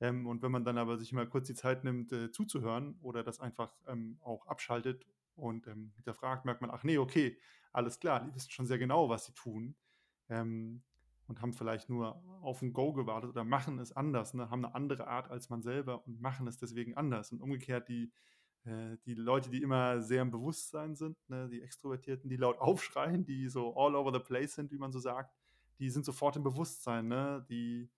Speaker 1: Ähm, und wenn man dann aber sich mal kurz die Zeit nimmt, äh, zuzuhören oder das einfach ähm, auch abschaltet und ähm, hinterfragt, merkt man, ach nee, okay, alles klar, die wissen schon sehr genau, was sie tun ähm, und haben vielleicht nur auf ein Go gewartet oder machen es anders, ne? haben eine andere Art als man selber und machen es deswegen anders. Und umgekehrt die, äh, die Leute, die immer sehr im Bewusstsein sind, ne? die Extrovertierten, die laut [LAUGHS] aufschreien, die so all over the place sind, wie man so sagt, die sind sofort im Bewusstsein, ne? die,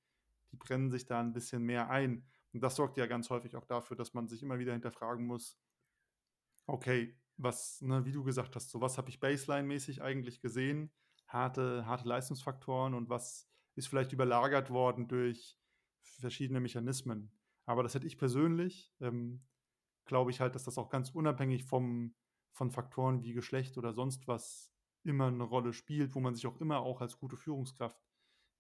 Speaker 1: die brennen sich da ein bisschen mehr ein. Und das sorgt ja ganz häufig auch dafür, dass man sich immer wieder hinterfragen muss, okay, was, ne, wie du gesagt hast, so was habe ich Baseline-mäßig eigentlich gesehen, harte, harte Leistungsfaktoren und was ist vielleicht überlagert worden durch verschiedene Mechanismen. Aber das hätte ich persönlich, ähm, glaube ich halt, dass das auch ganz unabhängig vom, von Faktoren wie Geschlecht oder sonst was immer eine Rolle spielt, wo man sich auch immer auch als gute Führungskraft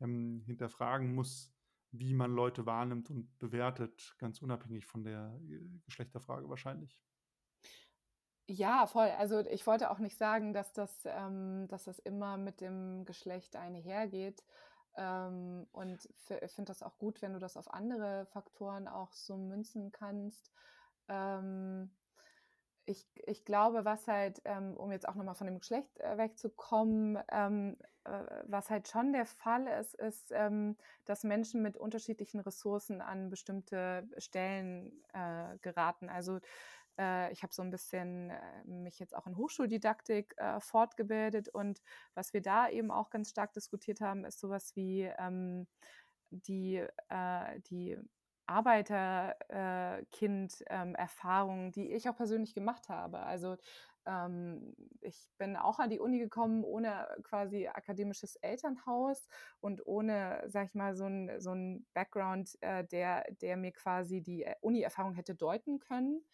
Speaker 1: ähm, hinterfragen muss, wie man Leute wahrnimmt und bewertet, ganz unabhängig von der äh, Geschlechterfrage wahrscheinlich.
Speaker 2: Ja, voll. Also ich wollte auch nicht sagen, dass das, ähm, dass das immer mit dem Geschlecht einhergeht. Ähm, und ich finde das auch gut, wenn du das auf andere Faktoren auch so münzen kannst. Ähm, ich, ich glaube, was halt, ähm, um jetzt auch nochmal von dem Geschlecht äh, wegzukommen, ähm, äh, was halt schon der Fall ist, ist, ähm, dass Menschen mit unterschiedlichen Ressourcen an bestimmte Stellen äh, geraten. Also äh, ich habe so ein bisschen äh, mich jetzt auch in Hochschuldidaktik äh, fortgebildet und was wir da eben auch ganz stark diskutiert haben, ist sowas wie ähm, die, äh, die Arbeiterkind-Erfahrungen, ähm, die ich auch persönlich gemacht habe. Also ähm, ich bin auch an die Uni gekommen ohne quasi akademisches Elternhaus und ohne, sag ich mal, so ein, so ein Background, äh, der, der mir quasi die äh, Uni-Erfahrung hätte deuten können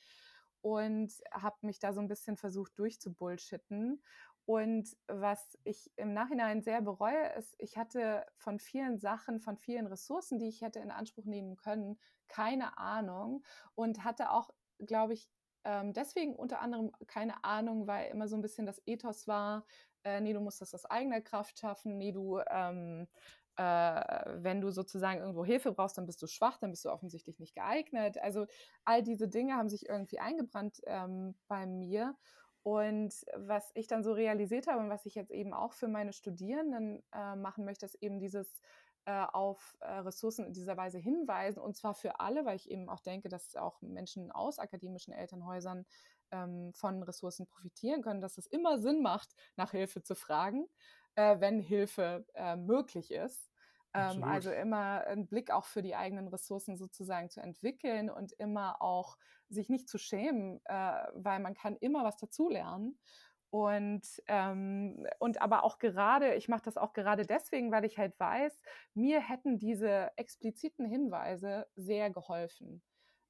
Speaker 2: und habe mich da so ein bisschen versucht durchzubullshitten. Und was ich im Nachhinein sehr bereue, ist, ich hatte von vielen Sachen, von vielen Ressourcen, die ich hätte in Anspruch nehmen können, keine Ahnung und hatte auch, glaube ich, ähm, deswegen unter anderem keine Ahnung, weil immer so ein bisschen das Ethos war, äh, nee, du musst das aus eigener Kraft schaffen, nee, du ähm, äh, wenn du sozusagen irgendwo Hilfe brauchst, dann bist du schwach, dann bist du offensichtlich nicht geeignet. Also all diese Dinge haben sich irgendwie eingebrannt ähm, bei mir. Und was ich dann so realisiert habe und was ich jetzt eben auch für meine Studierenden äh, machen möchte, ist eben dieses äh, auf äh, Ressourcen in dieser Weise hinweisen und zwar für alle, weil ich eben auch denke, dass auch Menschen aus akademischen Elternhäusern ähm, von Ressourcen profitieren können, dass es immer Sinn macht, nach Hilfe zu fragen äh, wenn Hilfe äh, möglich ist. Ähm, also immer einen Blick auch für die eigenen Ressourcen sozusagen zu entwickeln und immer auch sich nicht zu schämen, äh, weil man kann immer was dazulernen. Und, ähm, und aber auch gerade, ich mache das auch gerade deswegen, weil ich halt weiß, mir hätten diese expliziten Hinweise sehr geholfen.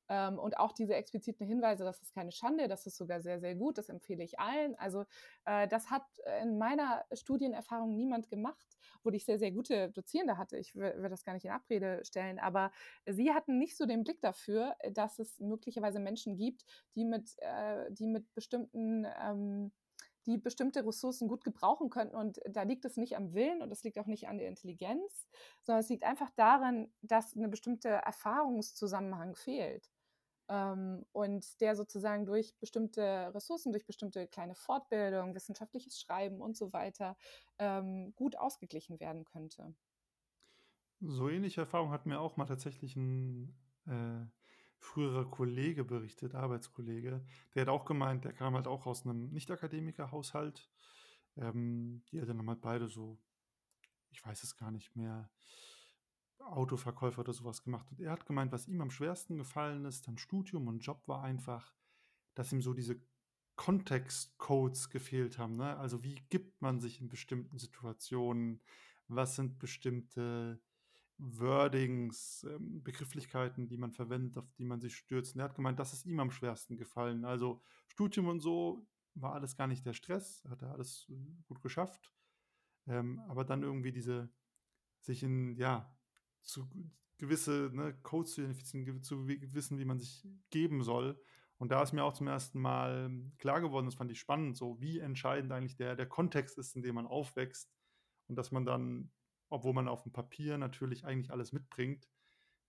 Speaker 2: Ähm, und auch diese expliziten Hinweise, das ist keine Schande, das ist sogar sehr, sehr gut, das empfehle ich allen. Also äh, das hat in meiner Studienerfahrung niemand gemacht, wo ich sehr, sehr gute Dozierende hatte. Ich will, das gar nicht in Abrede stellen, aber sie hatten nicht so den Blick dafür, dass es möglicherweise Menschen gibt, die mit, äh, die mit bestimmten ähm, die bestimmte Ressourcen gut gebrauchen könnten. Und da liegt es nicht am Willen und es liegt auch nicht an der Intelligenz, sondern es liegt einfach daran, dass eine bestimmte Erfahrungszusammenhang fehlt ähm, und der sozusagen durch bestimmte Ressourcen, durch bestimmte kleine Fortbildung, wissenschaftliches Schreiben und so weiter ähm, gut ausgeglichen werden könnte.
Speaker 1: So ähnliche Erfahrungen hat mir auch mal tatsächlich ein äh, früherer Kollege berichtet, Arbeitskollege. Der hat auch gemeint, der kam halt auch aus einem Nicht-Akademiker-Haushalt. Ähm, die Eltern haben halt beide so, ich weiß es gar nicht mehr, Autoverkäufer oder sowas gemacht. Und er hat gemeint, was ihm am schwersten gefallen ist, dann Studium und Job war einfach, dass ihm so diese Kontextcodes gefehlt haben. Ne? Also wie gibt man sich in bestimmten Situationen? Was sind bestimmte Wordings, ähm, Begrifflichkeiten, die man verwendet, auf die man sich stürzt. Und er hat gemeint, das ist ihm am schwersten gefallen. Also Studium und so war alles gar nicht der Stress, hat er alles äh, gut geschafft. Ähm, aber dann irgendwie diese, sich in, ja, zu gewisse ne, Codes zu identifizieren, zu wissen, wie man sich geben soll. Und da ist mir auch zum ersten Mal klar geworden, das fand ich spannend, so wie entscheidend eigentlich der, der Kontext ist, in dem man aufwächst. Und dass man dann, obwohl man auf dem Papier natürlich eigentlich alles mitbringt,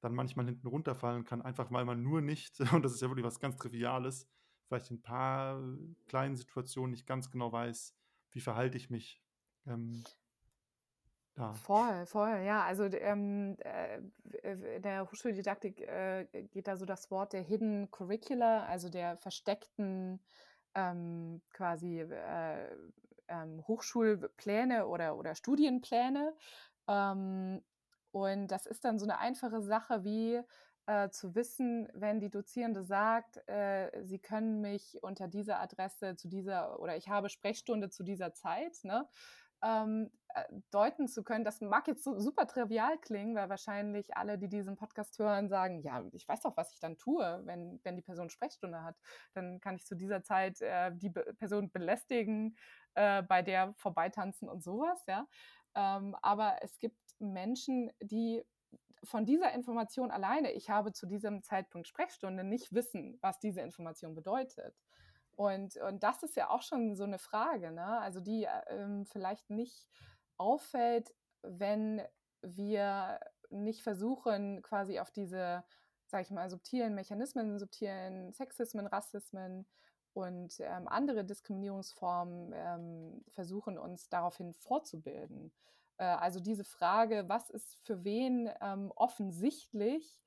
Speaker 1: dann manchmal hinten runterfallen kann, einfach weil man nur nicht, [LAUGHS] und das ist ja wirklich was ganz Triviales, vielleicht in ein paar kleinen Situationen nicht ganz genau weiß, wie verhalte ich mich. Ähm,
Speaker 2: da. Voll, voll, ja. Also ähm, äh, in der Hochschuldidaktik äh, geht da so das Wort der Hidden Curricula, also der versteckten ähm, quasi äh, ähm, Hochschulpläne oder, oder Studienpläne. Ähm, und das ist dann so eine einfache Sache wie äh, zu wissen, wenn die Dozierende sagt, äh, sie können mich unter dieser Adresse zu dieser oder ich habe Sprechstunde zu dieser Zeit, ne? Ähm, äh, deuten zu können. Das mag jetzt so super trivial klingen, weil wahrscheinlich alle, die diesen Podcast hören, sagen, ja, ich weiß doch, was ich dann tue, wenn, wenn die Person Sprechstunde hat. Dann kann ich zu dieser Zeit äh, die Be Person belästigen, äh, bei der vorbeitanzen und sowas, ja. Ähm, aber es gibt Menschen, die von dieser Information alleine, ich habe zu diesem Zeitpunkt Sprechstunde, nicht wissen, was diese Information bedeutet. Und, und das ist ja auch schon so eine Frage, ne? also die ähm, vielleicht nicht auffällt, wenn wir nicht versuchen, quasi auf diese, sage ich mal, subtilen Mechanismen, subtilen Sexismen, Rassismen und ähm, andere Diskriminierungsformen ähm, versuchen, uns daraufhin vorzubilden. Äh, also diese Frage, was ist für wen ähm, offensichtlich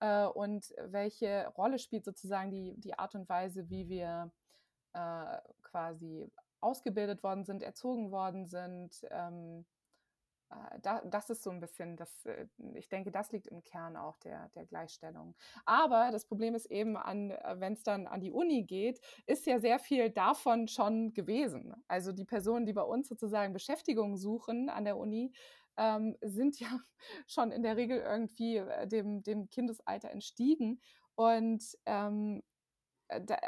Speaker 2: äh, und welche Rolle spielt sozusagen die, die Art und Weise, wie wir äh, quasi ausgebildet worden sind, erzogen worden sind. Ähm, äh, da, das ist so ein bisschen, das, äh, ich denke, das liegt im Kern auch der, der Gleichstellung. Aber das Problem ist eben, äh, wenn es dann an die Uni geht, ist ja sehr viel davon schon gewesen. Also die Personen, die bei uns sozusagen Beschäftigung suchen an der Uni, ähm, sind ja [LAUGHS] schon in der Regel irgendwie dem, dem Kindesalter entstiegen. Und ähm, äh,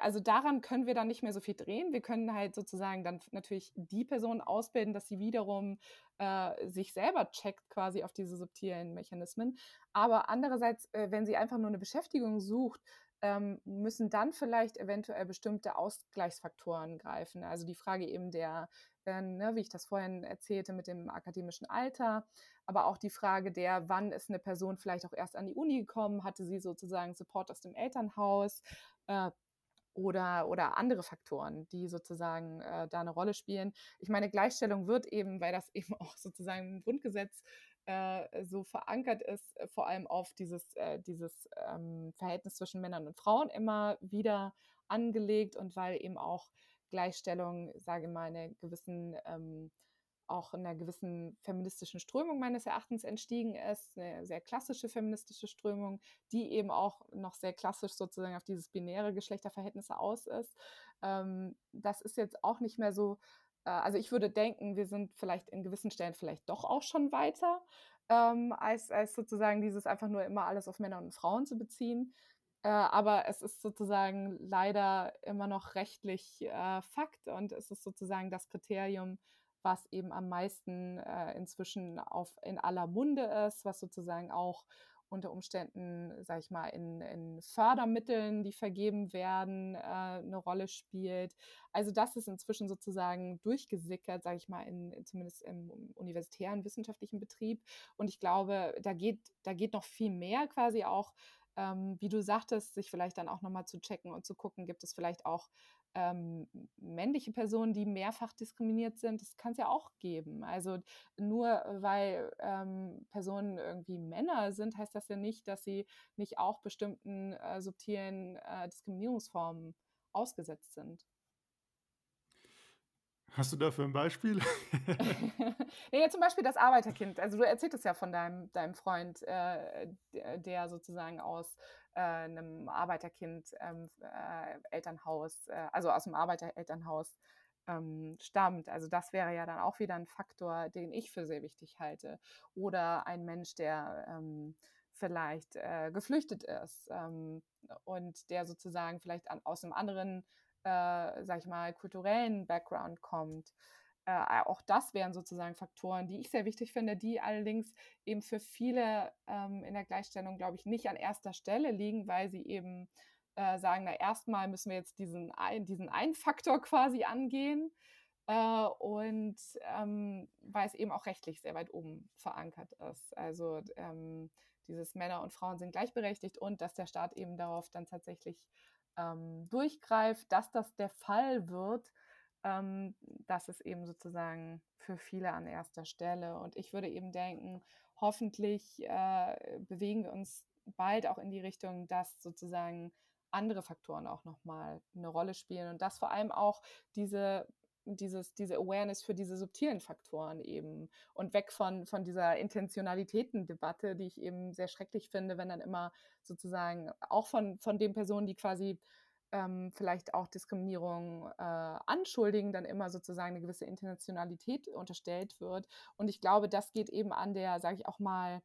Speaker 2: also daran können wir dann nicht mehr so viel drehen. Wir können halt sozusagen dann natürlich die Person ausbilden, dass sie wiederum äh, sich selber checkt quasi auf diese subtilen Mechanismen. Aber andererseits, äh, wenn sie einfach nur eine Beschäftigung sucht, ähm, müssen dann vielleicht eventuell bestimmte Ausgleichsfaktoren greifen. Also die Frage eben der, äh, ne, wie ich das vorhin erzählte, mit dem akademischen Alter, aber auch die Frage der, wann ist eine Person vielleicht auch erst an die Uni gekommen, hatte sie sozusagen Support aus dem Elternhaus, äh, oder, oder andere Faktoren, die sozusagen äh, da eine Rolle spielen. Ich meine, Gleichstellung wird eben, weil das [LAUGHS] eben auch sozusagen im Grundgesetz äh, so verankert ist, äh, vor allem auf dieses, äh, dieses ähm, Verhältnis zwischen Männern und Frauen immer wieder angelegt und weil eben auch Gleichstellung, sage ich mal, eine gewissen ähm, auch in einer gewissen feministischen Strömung meines Erachtens entstiegen ist, eine sehr klassische feministische Strömung, die eben auch noch sehr klassisch sozusagen auf dieses binäre Geschlechterverhältnisse aus ist. Ähm, das ist jetzt auch nicht mehr so, äh, also ich würde denken, wir sind vielleicht in gewissen Stellen vielleicht doch auch schon weiter, ähm, als, als sozusagen dieses einfach nur immer alles auf Männer und Frauen zu beziehen. Äh, aber es ist sozusagen leider immer noch rechtlich äh, Fakt und es ist sozusagen das Kriterium, was eben am meisten äh, inzwischen auf, in aller Munde ist, was sozusagen auch unter Umständen, sage ich mal, in, in, Fördermitteln, die vergeben werden, äh, eine Rolle spielt. Also das ist inzwischen sozusagen durchgesickert, sage ich mal, in, zumindest im universitären wissenschaftlichen Betrieb. Und ich glaube, da geht, da geht noch viel mehr quasi auch ähm, wie du sagtest, sich vielleicht dann auch nochmal zu checken und zu gucken, gibt es vielleicht auch ähm, männliche Personen, die mehrfach diskriminiert sind. Das kann es ja auch geben. Also nur weil ähm, Personen irgendwie Männer sind, heißt das ja nicht, dass sie nicht auch bestimmten äh, subtilen äh, Diskriminierungsformen ausgesetzt sind.
Speaker 1: Hast du dafür ein Beispiel? [LAUGHS]
Speaker 2: ja, zum Beispiel das Arbeiterkind. Also du erzähltest ja von deinem, deinem Freund, äh, der sozusagen aus äh, einem Arbeiterkind ähm, äh, Elternhaus, äh, also aus dem Arbeiterelternhaus ähm, stammt. Also das wäre ja dann auch wieder ein Faktor, den ich für sehr wichtig halte. Oder ein Mensch, der ähm, vielleicht äh, geflüchtet ist ähm, und der sozusagen vielleicht an, aus einem anderen äh, sag ich mal, kulturellen Background kommt. Äh, auch das wären sozusagen Faktoren, die ich sehr wichtig finde, die allerdings eben für viele ähm, in der Gleichstellung, glaube ich, nicht an erster Stelle liegen, weil sie eben äh, sagen, na erstmal müssen wir jetzt diesen, ein, diesen einen Faktor quasi angehen äh, und ähm, weil es eben auch rechtlich sehr weit oben verankert ist. Also ähm, dieses Männer und Frauen sind gleichberechtigt und dass der Staat eben darauf dann tatsächlich ähm, durchgreift, dass das der Fall wird, ähm, das ist eben sozusagen für viele an erster Stelle. Und ich würde eben denken, hoffentlich äh, bewegen wir uns bald auch in die Richtung, dass sozusagen andere Faktoren auch nochmal eine Rolle spielen und dass vor allem auch diese dieses, diese Awareness für diese subtilen Faktoren eben und weg von, von dieser Intentionalitäten-Debatte, die ich eben sehr schrecklich finde, wenn dann immer sozusagen auch von, von den Personen, die quasi ähm, vielleicht auch Diskriminierung äh, anschuldigen, dann immer sozusagen eine gewisse Internationalität unterstellt wird. Und ich glaube, das geht eben an der, sage ich auch mal,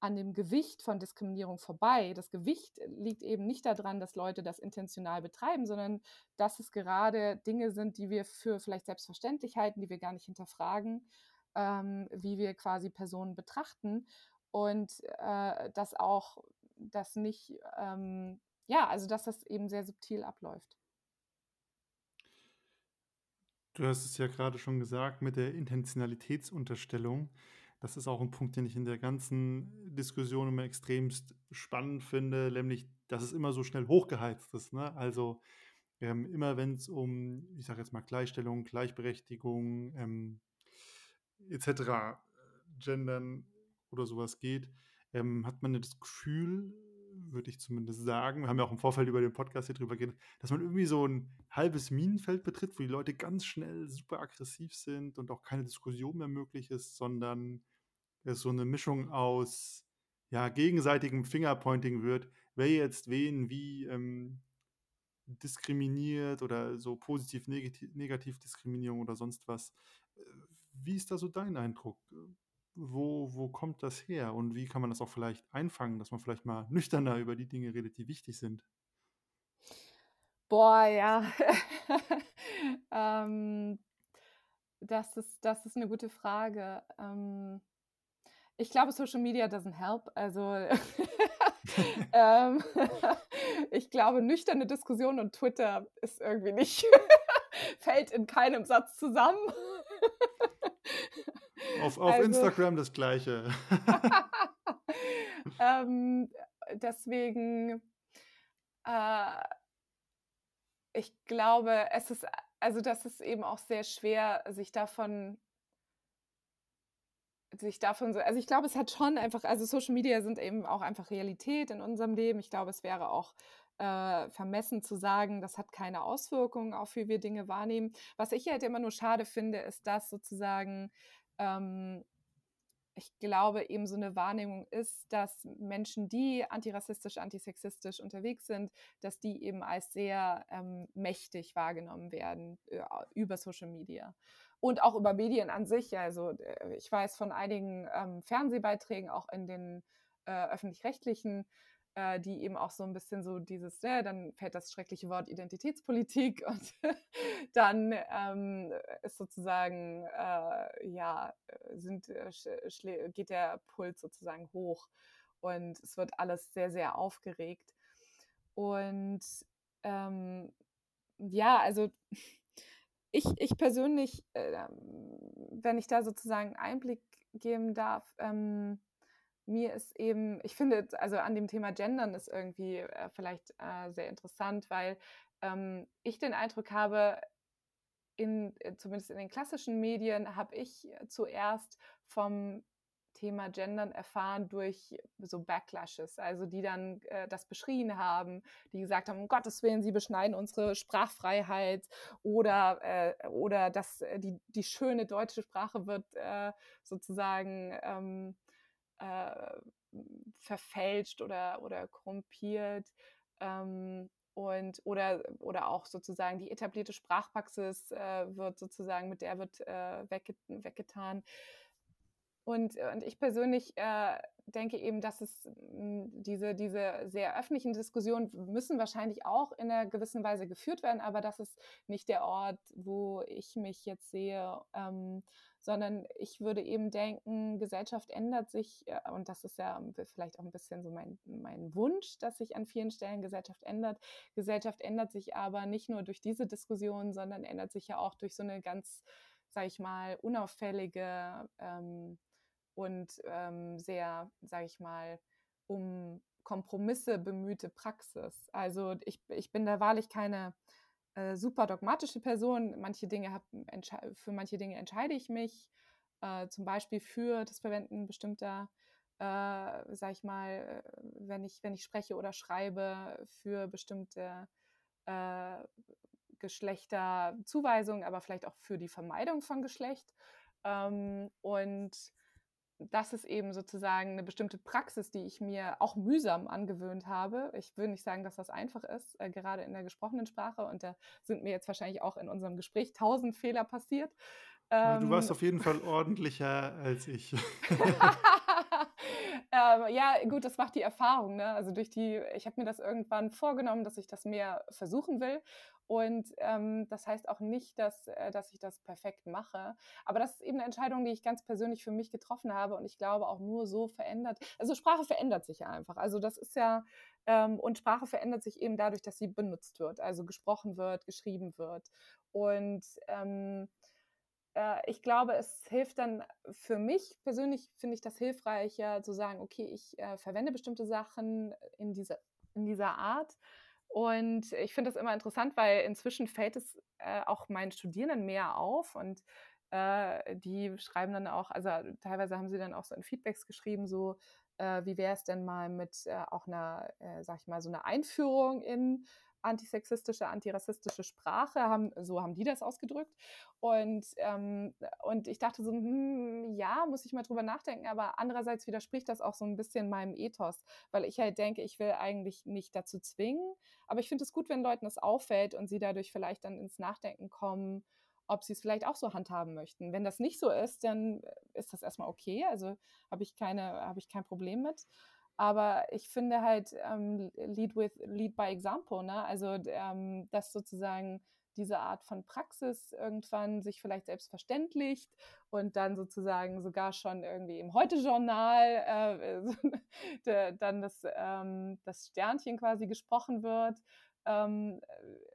Speaker 2: an dem Gewicht von Diskriminierung vorbei. Das Gewicht liegt eben nicht daran, dass Leute das intentional betreiben, sondern dass es gerade Dinge sind, die wir für vielleicht selbstverständlich halten, die wir gar nicht hinterfragen, ähm, wie wir quasi Personen betrachten und äh, dass auch das nicht, ähm, ja, also dass das eben sehr subtil abläuft.
Speaker 1: Du hast es ja gerade schon gesagt mit der Intentionalitätsunterstellung. Das ist auch ein Punkt, den ich in der ganzen Diskussion immer extremst spannend finde, nämlich, dass es immer so schnell hochgeheizt ist. Ne? Also ähm, immer wenn es um, ich sage jetzt mal, Gleichstellung, Gleichberechtigung ähm, etc., Gendern oder sowas geht, ähm, hat man das Gefühl, würde ich zumindest sagen, wir haben ja auch im Vorfeld über den Podcast hier drüber geredet, dass man irgendwie so ein halbes Minenfeld betritt, wo die Leute ganz schnell super aggressiv sind und auch keine Diskussion mehr möglich ist, sondern es so eine Mischung aus ja, gegenseitigem Fingerpointing wird, wer jetzt wen wie ähm, diskriminiert oder so positiv, negativ, negativ Diskriminierung oder sonst was. Äh, wie ist da so dein Eindruck? Wo, wo kommt das her und wie kann man das auch vielleicht einfangen, dass man vielleicht mal nüchterner über die Dinge redet, die wichtig sind?
Speaker 2: Boah, ja. [LAUGHS] ähm, das, ist, das ist eine gute Frage. Ähm, ich glaube, Social Media doesn't help. Also [LAUGHS] ähm, [LAUGHS] ich glaube, nüchterne Diskussion und Twitter ist irgendwie nicht, fällt in keinem Satz zusammen.
Speaker 1: Auf, auf also, Instagram das gleiche. [LAUGHS]
Speaker 2: ähm, deswegen, äh, ich glaube, es ist, also das ist eben auch sehr schwer, sich davon sich davon so, also ich glaube, es hat schon einfach, also Social Media sind eben auch einfach Realität in unserem Leben. Ich glaube, es wäre auch äh, vermessen zu sagen, das hat keine Auswirkungen auf wie wir Dinge wahrnehmen. Was ich halt immer nur schade finde, ist, dass sozusagen ähm, ich glaube, eben so eine Wahrnehmung ist, dass Menschen, die antirassistisch, antisexistisch unterwegs sind, dass die eben als sehr ähm, mächtig wahrgenommen werden äh, über Social Media und auch über Medien an sich. Also äh, ich weiß von einigen ähm, Fernsehbeiträgen, auch in den äh, öffentlich-rechtlichen, äh, die eben auch so ein bisschen so dieses, äh, dann fällt das schreckliche Wort Identitätspolitik [LAUGHS] und dann ähm, ist sozusagen, äh, ja, sind, äh, geht der Puls sozusagen hoch und es wird alles sehr, sehr aufgeregt. Und ähm, ja, also [LAUGHS] ich, ich persönlich, äh, wenn ich da sozusagen Einblick geben darf, ähm, mir ist eben, ich finde, also an dem Thema Gendern ist irgendwie äh, vielleicht äh, sehr interessant, weil ähm, ich den Eindruck habe, in, äh, zumindest in den klassischen Medien habe ich zuerst vom Thema Gendern erfahren durch so Backlashes, also die dann äh, das beschrien haben, die gesagt haben, um Gottes Willen, sie beschneiden unsere Sprachfreiheit oder, äh, oder dass äh, die, die schöne deutsche Sprache wird äh, sozusagen ähm, äh, verfälscht oder, oder korrumpiert. Ähm, und oder, oder auch sozusagen die etablierte Sprachpraxis äh, wird sozusagen, mit der wird äh, wegget weggetan. Und, und ich persönlich äh, denke eben, dass es hm, diese, diese sehr öffentlichen Diskussionen müssen wahrscheinlich auch in einer gewissen Weise geführt werden, aber das ist nicht der Ort, wo ich mich jetzt sehe, ähm, sondern ich würde eben denken, Gesellschaft ändert sich, äh, und das ist ja vielleicht auch ein bisschen so mein, mein Wunsch, dass sich an vielen Stellen Gesellschaft ändert. Gesellschaft ändert sich aber nicht nur durch diese Diskussion, sondern ändert sich ja auch durch so eine ganz, sage ich mal, unauffällige ähm, und ähm, sehr, sage ich mal, um Kompromisse bemühte Praxis. Also ich, ich bin da wahrlich keine äh, super dogmatische Person. Manche Dinge hab, für manche Dinge entscheide ich mich, äh, zum Beispiel für das Verwenden bestimmter, äh, sag ich mal, äh, wenn ich, wenn ich spreche oder schreibe, für bestimmte äh, Geschlechterzuweisungen, aber vielleicht auch für die Vermeidung von Geschlecht. Ähm, und das ist eben sozusagen eine bestimmte Praxis, die ich mir auch mühsam angewöhnt habe. Ich will nicht sagen, dass das einfach ist, äh, gerade in der gesprochenen Sprache. Und da sind mir jetzt wahrscheinlich auch in unserem Gespräch tausend Fehler passiert.
Speaker 1: Ähm, du warst ähm, auf jeden Fall ordentlicher als ich. [LAUGHS]
Speaker 2: ähm, ja, gut, das macht die Erfahrung. Ne? Also durch die, ich habe mir das irgendwann vorgenommen, dass ich das mehr versuchen will. Und ähm, das heißt auch nicht, dass, äh, dass ich das perfekt mache. Aber das ist eben eine Entscheidung, die ich ganz persönlich für mich getroffen habe und ich glaube auch nur so verändert. Also Sprache verändert sich ja einfach. Also das ist ja, ähm, und Sprache verändert sich eben dadurch, dass sie benutzt wird, also gesprochen wird, geschrieben wird. Und ähm, äh, ich glaube, es hilft dann für mich persönlich, finde ich das hilfreicher zu sagen, okay, ich äh, verwende bestimmte Sachen in dieser, in dieser Art. Und ich finde das immer interessant, weil inzwischen fällt es äh, auch meinen Studierenden mehr auf und äh, die schreiben dann auch, also teilweise haben sie dann auch so in Feedbacks geschrieben, so äh, wie wäre es denn mal mit äh, auch einer, sag ich mal, so einer Einführung in antisexistische, antirassistische Sprache, haben, so haben die das ausgedrückt. Und, ähm, und ich dachte so, hm, ja, muss ich mal drüber nachdenken, aber andererseits widerspricht das auch so ein bisschen meinem Ethos, weil ich halt denke, ich will eigentlich nicht dazu zwingen, aber ich finde es gut, wenn Leuten das auffällt und sie dadurch vielleicht dann ins Nachdenken kommen, ob sie es vielleicht auch so handhaben möchten. Wenn das nicht so ist, dann ist das erstmal okay, also habe ich, keine, ich kein Problem mit. Aber ich finde halt ähm, Lead with Lead by Example, ne? Also ähm, dass sozusagen diese Art von Praxis irgendwann sich vielleicht selbst verständlicht und dann sozusagen sogar schon irgendwie im Heute-Journal äh, [LAUGHS] dann das, ähm, das Sternchen quasi gesprochen wird. Ähm,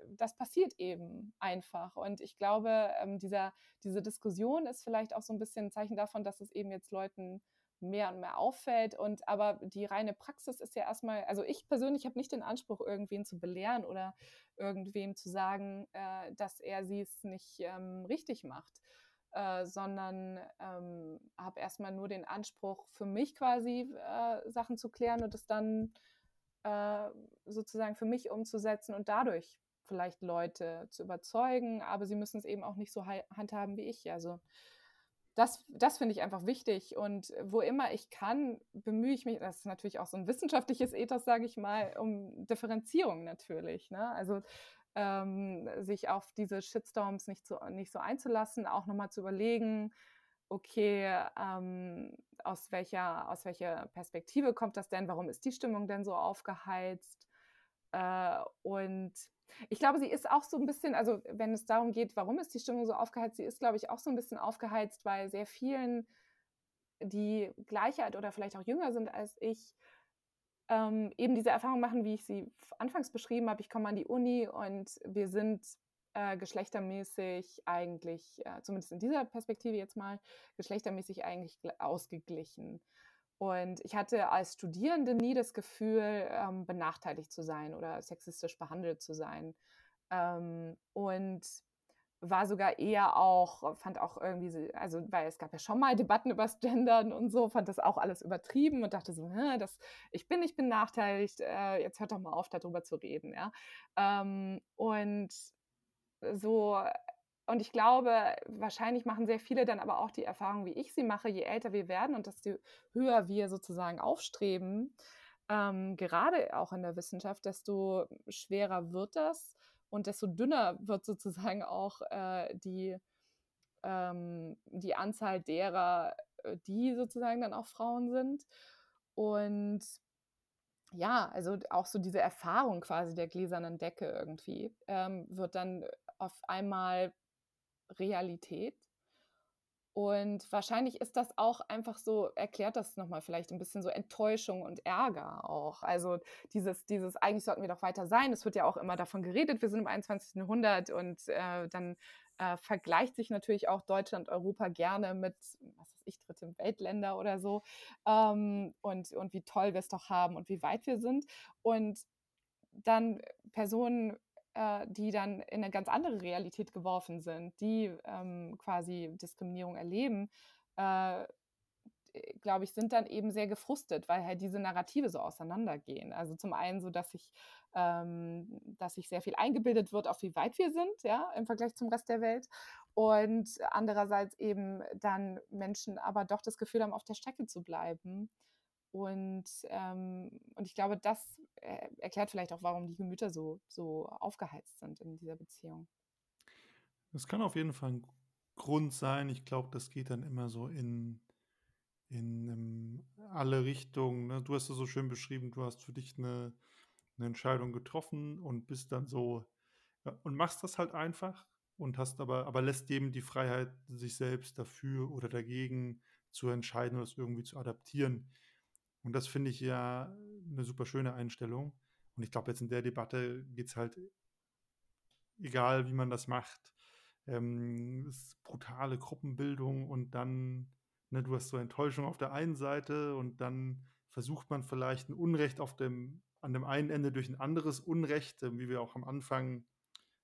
Speaker 2: das passiert eben einfach. Und ich glaube, ähm, dieser, diese Diskussion ist vielleicht auch so ein bisschen ein Zeichen davon, dass es eben jetzt Leuten mehr und mehr auffällt. Und aber die reine Praxis ist ja erstmal, also ich persönlich habe nicht den Anspruch, irgendwen zu belehren oder irgendwem zu sagen, äh, dass er sie es nicht ähm, richtig macht. Äh, sondern ähm, habe erstmal nur den Anspruch, für mich quasi äh, Sachen zu klären und es dann äh, sozusagen für mich umzusetzen und dadurch vielleicht Leute zu überzeugen, aber sie müssen es eben auch nicht so handhaben wie ich. Also das, das finde ich einfach wichtig. Und wo immer ich kann, bemühe ich mich, das ist natürlich auch so ein wissenschaftliches Ethos, sage ich mal, um Differenzierung natürlich. Ne? Also ähm, sich auf diese Shitstorms nicht, zu, nicht so einzulassen, auch nochmal zu überlegen, okay, ähm, aus, welcher, aus welcher Perspektive kommt das denn? Warum ist die Stimmung denn so aufgeheizt? Äh, und ich glaube, sie ist auch so ein bisschen, also wenn es darum geht, warum ist die Stimmung so aufgeheizt, sie ist, glaube ich, auch so ein bisschen aufgeheizt, weil sehr vielen, die gleicher oder vielleicht auch jünger sind als ich, ähm, eben diese Erfahrung machen, wie ich sie anfangs beschrieben habe. Ich komme an die Uni und wir sind äh, geschlechtermäßig eigentlich, äh, zumindest in dieser Perspektive jetzt mal, geschlechtermäßig eigentlich ausgeglichen. Und ich hatte als Studierende nie das Gefühl, ähm, benachteiligt zu sein oder sexistisch behandelt zu sein. Ähm, und war sogar eher auch, fand auch irgendwie, also weil es gab ja schon mal Debatten über das Gendern und so, fand das auch alles übertrieben und dachte so, das, ich bin nicht benachteiligt, äh, jetzt hört doch mal auf, darüber zu reden. Ja? Ähm, und so und ich glaube, wahrscheinlich machen sehr viele dann aber auch die Erfahrung, wie ich sie mache, je älter wir werden und desto höher wir sozusagen aufstreben, ähm, gerade auch in der Wissenschaft, desto schwerer wird das und desto dünner wird sozusagen auch äh, die, ähm, die Anzahl derer, äh, die sozusagen dann auch Frauen sind. Und ja, also auch so diese Erfahrung quasi der gläsernen Decke irgendwie ähm, wird dann auf einmal Realität. Und wahrscheinlich ist das auch einfach so, erklärt das nochmal vielleicht ein bisschen so Enttäuschung und Ärger auch. Also dieses, dieses, eigentlich sollten wir doch weiter sein. Es wird ja auch immer davon geredet, wir sind im 21. Jahrhundert und äh, dann äh, vergleicht sich natürlich auch Deutschland, Europa gerne mit, was weiß ich, dritte Weltländer oder so. Ähm, und, und wie toll wir es doch haben und wie weit wir sind. Und dann Personen äh, die dann in eine ganz andere Realität geworfen sind, die ähm, quasi Diskriminierung erleben, äh, glaube ich, sind dann eben sehr gefrustet, weil halt diese Narrative so auseinandergehen. Also zum einen so, dass sich, ähm, sehr viel eingebildet wird, auf wie weit wir sind, ja, im Vergleich zum Rest der Welt. Und andererseits eben dann Menschen aber doch das Gefühl haben, auf der Strecke zu bleiben und, ähm, und ich glaube, das äh, erklärt vielleicht auch, warum die Gemüter so, so aufgeheizt sind in dieser Beziehung.
Speaker 1: Das kann auf jeden Fall ein Grund sein. Ich glaube, das geht dann immer so in, in ähm, alle Richtungen. Ne? Du hast es so schön beschrieben, du hast für dich eine, eine Entscheidung getroffen und bist dann so ja, und machst das halt einfach und hast aber, aber lässt jedem die Freiheit, sich selbst dafür oder dagegen zu entscheiden oder es irgendwie zu adaptieren. Und das finde ich ja eine super schöne Einstellung. Und ich glaube, jetzt in der Debatte geht es halt, egal wie man das macht, ähm, brutale Gruppenbildung und dann, ne, du hast so Enttäuschung auf der einen Seite und dann versucht man vielleicht ein Unrecht auf dem, an dem einen Ende durch ein anderes Unrecht, äh, wie wir auch am Anfang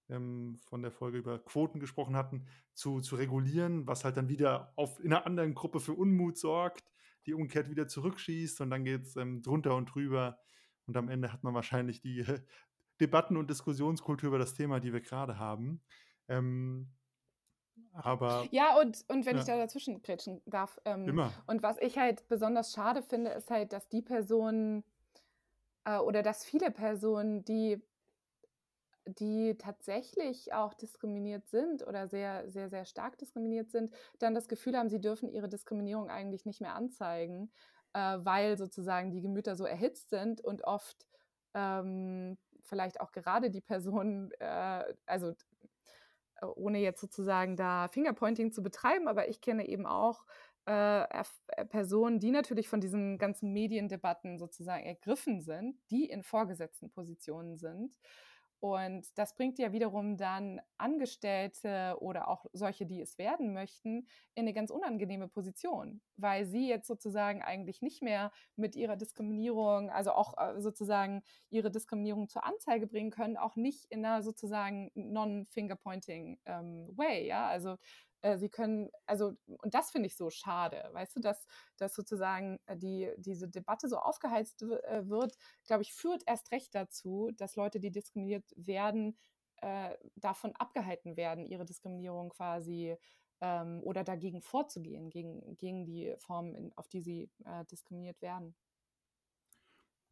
Speaker 1: ähm, von der Folge über Quoten gesprochen hatten, zu, zu regulieren, was halt dann wieder auf, in einer anderen Gruppe für Unmut sorgt die umgekehrt wieder zurückschießt und dann geht es ähm, drunter und drüber. Und am Ende hat man wahrscheinlich die äh, [LAUGHS] Debatten- und Diskussionskultur über das Thema, die wir gerade haben. Ähm, aber.
Speaker 2: Ja, und, und wenn ja. ich da dazwischen kretschen darf. Ähm, Immer. Und was ich halt besonders schade finde, ist halt, dass die Personen äh, oder dass viele Personen, die die tatsächlich auch diskriminiert sind oder sehr, sehr, sehr stark diskriminiert sind, dann das Gefühl haben, sie dürfen ihre Diskriminierung eigentlich nicht mehr anzeigen, äh, weil sozusagen die Gemüter so erhitzt sind und oft ähm, vielleicht auch gerade die Personen, äh, also äh, ohne jetzt sozusagen da Fingerpointing zu betreiben, aber ich kenne eben auch äh, äh, Personen, die natürlich von diesen ganzen Mediendebatten sozusagen ergriffen sind, die in vorgesetzten Positionen sind und das bringt ja wiederum dann Angestellte oder auch solche, die es werden möchten, in eine ganz unangenehme Position, weil sie jetzt sozusagen eigentlich nicht mehr mit ihrer Diskriminierung, also auch äh, sozusagen ihre Diskriminierung zur Anzeige bringen können, auch nicht in einer sozusagen non-fingerpointing ähm, way, ja, also äh, sie können, also, und das finde ich so schade, weißt du, dass, dass sozusagen äh, die, diese Debatte so aufgeheizt äh, wird, glaube ich, führt erst recht dazu, dass Leute, die diskriminiert werden, äh, davon abgehalten werden, ihre Diskriminierung quasi ähm, oder dagegen vorzugehen, gegen, gegen die Form, in, auf die sie äh, diskriminiert werden.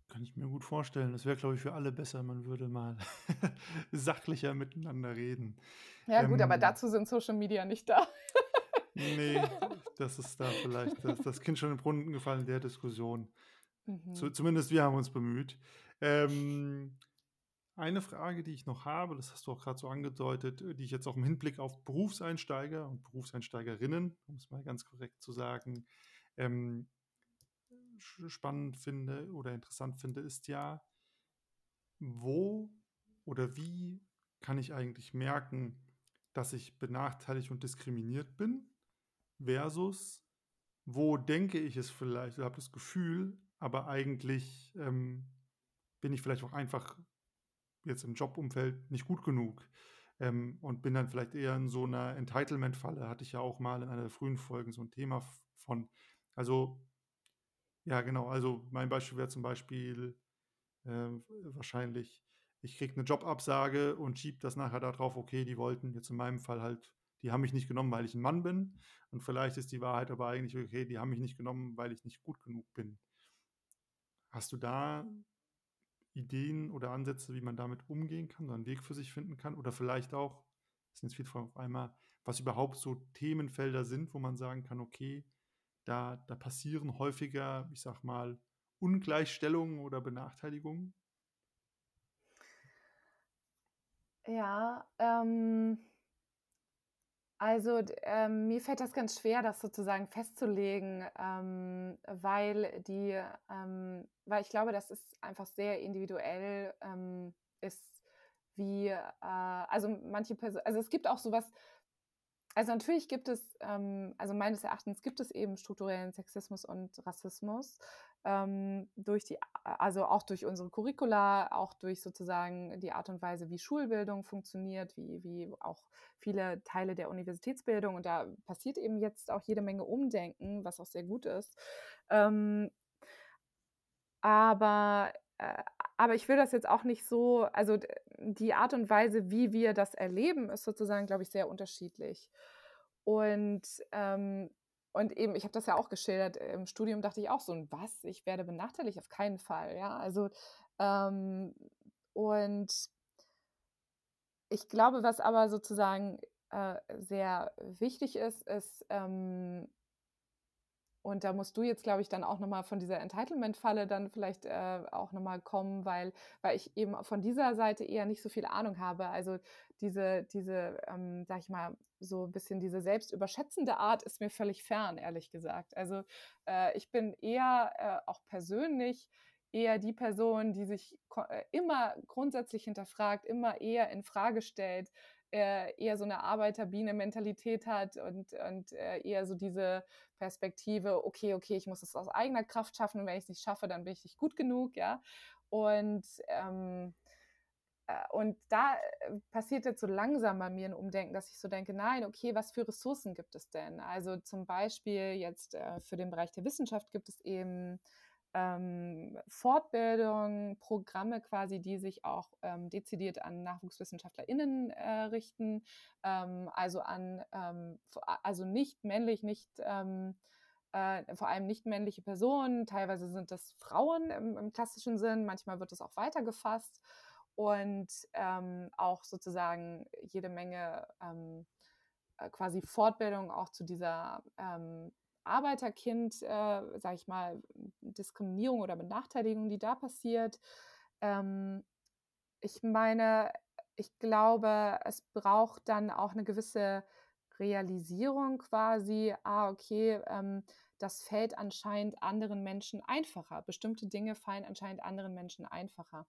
Speaker 1: Kann ich mir gut vorstellen. Das wäre, glaube ich, für alle besser. Man würde mal [LAUGHS] sachlicher miteinander reden.
Speaker 2: Ja, gut, aber ähm. dazu sind Social Media nicht da.
Speaker 1: nee, [LAUGHS] das ist da vielleicht das, das Kind schon in den Brunnen gefallen in der Diskussion. Mhm. Zu, zumindest wir haben uns bemüht. Ähm, eine Frage, die ich noch habe, das hast du auch gerade so angedeutet, die ich jetzt auch im Hinblick auf Berufseinsteiger und Berufseinsteigerinnen, um es mal ganz korrekt zu sagen, ähm, spannend finde oder interessant finde, ist ja, wo oder wie kann ich eigentlich merken, dass ich benachteiligt und diskriminiert bin, versus wo denke ich es vielleicht oder habe das Gefühl, aber eigentlich ähm, bin ich vielleicht auch einfach jetzt im Jobumfeld nicht gut genug ähm, und bin dann vielleicht eher in so einer Entitlement-Falle. Hatte ich ja auch mal in einer der frühen Folgen so ein Thema von. Also ja, genau. Also mein Beispiel wäre zum Beispiel äh, wahrscheinlich, ich kriege eine Jobabsage und schiebe das nachher darauf, okay, die wollten jetzt in meinem Fall halt, die haben mich nicht genommen, weil ich ein Mann bin. Und vielleicht ist die Wahrheit aber eigentlich, okay, die haben mich nicht genommen, weil ich nicht gut genug bin. Hast du da Ideen oder Ansätze, wie man damit umgehen kann, so einen Weg für sich finden kann? Oder vielleicht auch, das sind jetzt viele Fragen auf einmal, was überhaupt so Themenfelder sind, wo man sagen kann, okay, da, da passieren häufiger, ich sag mal, Ungleichstellungen oder Benachteiligungen?
Speaker 2: Ja, ähm, also ähm, mir fällt das ganz schwer, das sozusagen festzulegen, ähm, weil die, ähm, weil ich glaube, dass es einfach sehr individuell ähm, ist, wie, äh, also manche Personen, also es gibt auch sowas, also natürlich gibt es, ähm, also meines Erachtens gibt es eben strukturellen Sexismus und Rassismus ähm, durch die, also auch durch unsere Curricula, auch durch sozusagen die Art und Weise, wie Schulbildung funktioniert, wie, wie auch viele Teile der Universitätsbildung. Und da passiert eben jetzt auch jede Menge Umdenken, was auch sehr gut ist. Ähm, aber äh, aber ich will das jetzt auch nicht so, also die Art und Weise, wie wir das erleben, ist sozusagen, glaube ich, sehr unterschiedlich. Und, ähm, und eben, ich habe das ja auch geschildert, im Studium dachte ich auch so, was, ich werde benachteiligt, auf keinen Fall, ja, also ähm, und ich glaube, was aber sozusagen äh, sehr wichtig ist, ist, ähm, und da musst du jetzt, glaube ich, dann auch nochmal von dieser Entitlement-Falle dann vielleicht äh, auch nochmal kommen, weil, weil ich eben von dieser Seite eher nicht so viel Ahnung habe. Also diese, diese ähm, sag ich mal, so ein bisschen diese selbstüberschätzende Art ist mir völlig fern, ehrlich gesagt. Also äh, ich bin eher äh, auch persönlich eher die Person, die sich äh, immer grundsätzlich hinterfragt, immer eher in Frage stellt, äh, eher so eine Arbeiterbiene-Mentalität hat und, und äh, eher so diese Perspektive, okay, okay, ich muss es aus eigener Kraft schaffen und wenn ich es nicht schaffe, dann bin ich nicht gut genug, ja. Und, ähm, äh, und da äh, passiert jetzt so langsam bei mir ein Umdenken, dass ich so denke, nein, okay, was für Ressourcen gibt es denn? Also zum Beispiel jetzt für den Bereich der Wissenschaft gibt es eben ähm, Fortbildung, Programme quasi, die sich auch ähm, dezidiert an NachwuchswissenschaftlerInnen äh, richten, ähm, also an, ähm, also nicht männlich, nicht ähm, äh, vor allem nicht männliche Personen, teilweise sind das Frauen im, im klassischen Sinn, manchmal wird das auch weitergefasst und ähm, auch sozusagen jede Menge äh, quasi Fortbildung auch zu dieser Arbeiterkind, äh, sage ich mal, Diskriminierung oder Benachteiligung, die da passiert. Ähm, ich meine, ich glaube, es braucht dann auch eine gewisse Realisierung quasi, ah, okay, ähm, das fällt anscheinend anderen Menschen einfacher. Bestimmte Dinge fallen anscheinend anderen Menschen einfacher.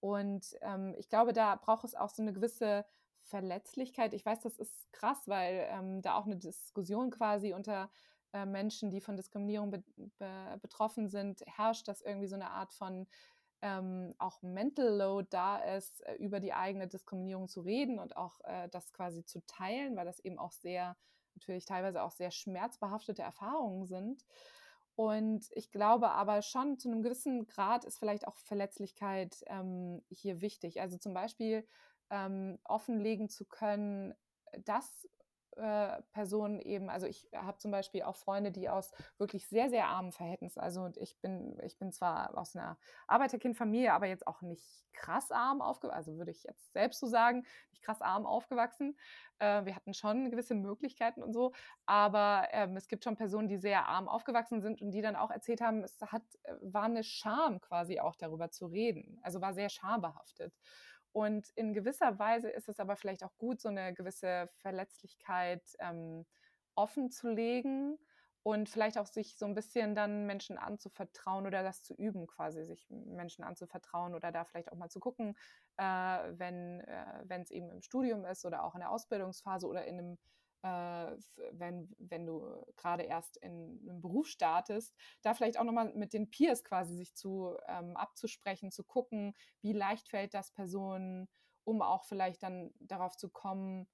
Speaker 2: Und ähm, ich glaube, da braucht es auch so eine gewisse Verletzlichkeit. Ich weiß, das ist krass, weil ähm, da auch eine Diskussion quasi unter äh, Menschen, die von Diskriminierung be be betroffen sind, herrscht, dass irgendwie so eine Art von ähm, auch Mental Load da ist, äh, über die eigene Diskriminierung zu reden und auch äh, das quasi zu teilen, weil das eben auch sehr natürlich teilweise auch sehr schmerzbehaftete Erfahrungen sind. Und ich glaube aber schon, zu einem gewissen Grad ist vielleicht auch Verletzlichkeit ähm, hier wichtig. Also zum Beispiel ähm, offenlegen zu können, dass äh, Personen eben, also ich habe zum Beispiel auch Freunde, die aus wirklich sehr, sehr armen Verhältnissen, also ich bin, ich bin zwar aus einer Arbeiterkindfamilie, aber jetzt auch nicht krass arm aufgewachsen, also würde ich jetzt selbst so sagen, nicht krass arm aufgewachsen. Äh, wir hatten schon gewisse Möglichkeiten und so, aber ähm, es gibt schon Personen, die sehr arm aufgewachsen sind und die dann auch erzählt haben, es hat, äh, war eine Scham quasi auch darüber zu reden, also war sehr schambehaftet. Und in gewisser Weise ist es aber vielleicht auch gut, so eine gewisse Verletzlichkeit ähm, offen zu legen und vielleicht auch sich so ein bisschen dann Menschen anzuvertrauen oder das zu üben, quasi sich Menschen anzuvertrauen oder da vielleicht auch mal zu gucken, äh, wenn äh, es eben im Studium ist oder auch in der Ausbildungsphase oder in einem wenn, wenn du gerade erst in einem Beruf startest, da vielleicht auch nochmal mit den Peers quasi sich zu ähm, abzusprechen, zu gucken, wie leicht fällt das Personen, um auch vielleicht dann darauf zu kommen,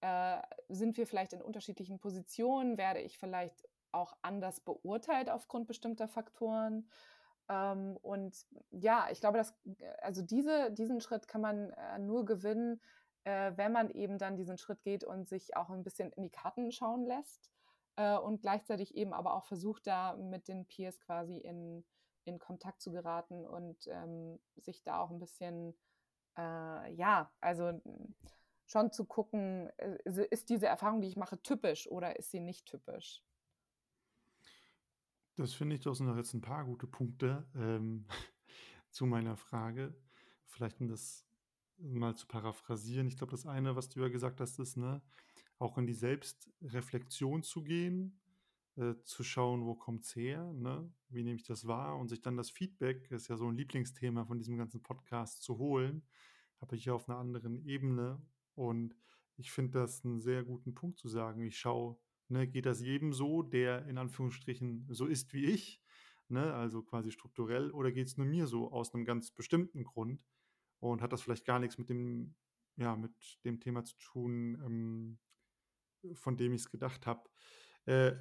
Speaker 2: äh, sind wir vielleicht in unterschiedlichen Positionen, werde ich vielleicht auch anders beurteilt aufgrund bestimmter Faktoren. Ähm, und ja, ich glaube, dass also diese, diesen Schritt kann man äh, nur gewinnen, äh, wenn man eben dann diesen Schritt geht und sich auch ein bisschen in die Karten schauen lässt äh, und gleichzeitig eben aber auch versucht, da mit den Peers quasi in, in Kontakt zu geraten und ähm, sich da auch ein bisschen, äh, ja, also schon zu gucken, äh, ist diese Erfahrung, die ich mache, typisch oder ist sie nicht typisch?
Speaker 1: Das finde ich, hast noch jetzt ein paar gute Punkte ähm, [LAUGHS] zu meiner Frage. Vielleicht um das mal zu paraphrasieren, ich glaube, das eine, was du ja gesagt hast, ist, ne, auch in die Selbstreflexion zu gehen, äh, zu schauen, wo kommt es her, ne? wie nehme ich das wahr und sich dann das Feedback, ist ja so ein Lieblingsthema von diesem ganzen Podcast, zu holen, habe ich ja auf einer anderen Ebene und ich finde das einen sehr guten Punkt zu sagen. Ich schaue, ne, geht das jedem so, der in Anführungsstrichen so ist wie ich, ne, also quasi strukturell, oder geht es nur mir so aus einem ganz bestimmten Grund? Und hat das vielleicht gar nichts mit dem, ja, mit dem Thema zu tun, ähm, von dem ich es gedacht habe. Äh,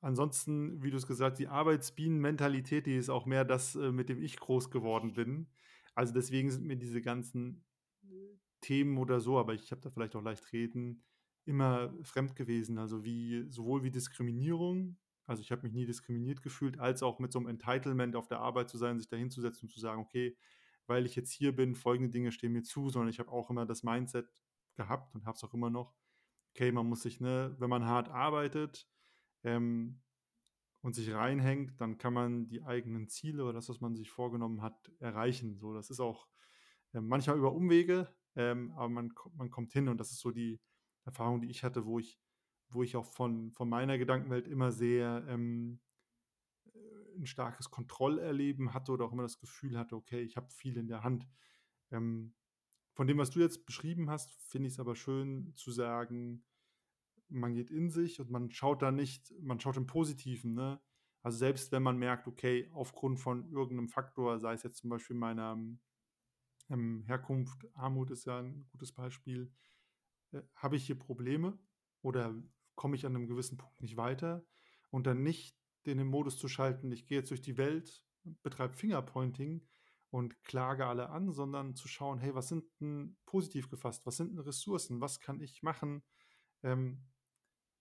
Speaker 1: ansonsten, wie du es gesagt hast, die Arbeitsbienen-Mentalität, die ist auch mehr das, äh, mit dem ich groß geworden bin. Also deswegen sind mir diese ganzen äh, Themen oder so, aber ich habe da vielleicht auch leicht reden, immer fremd gewesen. Also wie sowohl wie Diskriminierung, also ich habe mich nie diskriminiert gefühlt, als auch mit so einem Entitlement auf der Arbeit zu sein, sich da hinzusetzen und zu sagen, okay, weil ich jetzt hier bin, folgende Dinge stehen mir zu, sondern ich habe auch immer das Mindset gehabt und habe es auch immer noch. Okay, man muss sich, ne, wenn man hart arbeitet ähm, und sich reinhängt, dann kann man die eigenen Ziele oder das, was man sich vorgenommen hat, erreichen. So, das ist auch äh, manchmal über Umwege, ähm, aber man, man kommt hin und das ist so die Erfahrung, die ich hatte, wo ich, wo ich auch von, von meiner Gedankenwelt immer sehr ähm, ein starkes Kontrollerleben hatte oder auch immer das Gefühl hatte, okay, ich habe viel in der Hand. Ähm, von dem, was du jetzt beschrieben hast, finde ich es aber schön zu sagen, man geht in sich und man schaut da nicht, man schaut im Positiven, ne? Also selbst wenn man merkt, okay, aufgrund von irgendeinem Faktor, sei es jetzt zum Beispiel meiner ähm, Herkunft, Armut ist ja ein gutes Beispiel, äh, habe ich hier Probleme oder komme ich an einem gewissen Punkt nicht weiter und dann nicht den im Modus zu schalten, ich gehe jetzt durch die Welt, betreibe Fingerpointing und klage alle an, sondern zu schauen, hey, was sind denn positiv gefasst, was sind denn Ressourcen, was kann ich machen, ähm,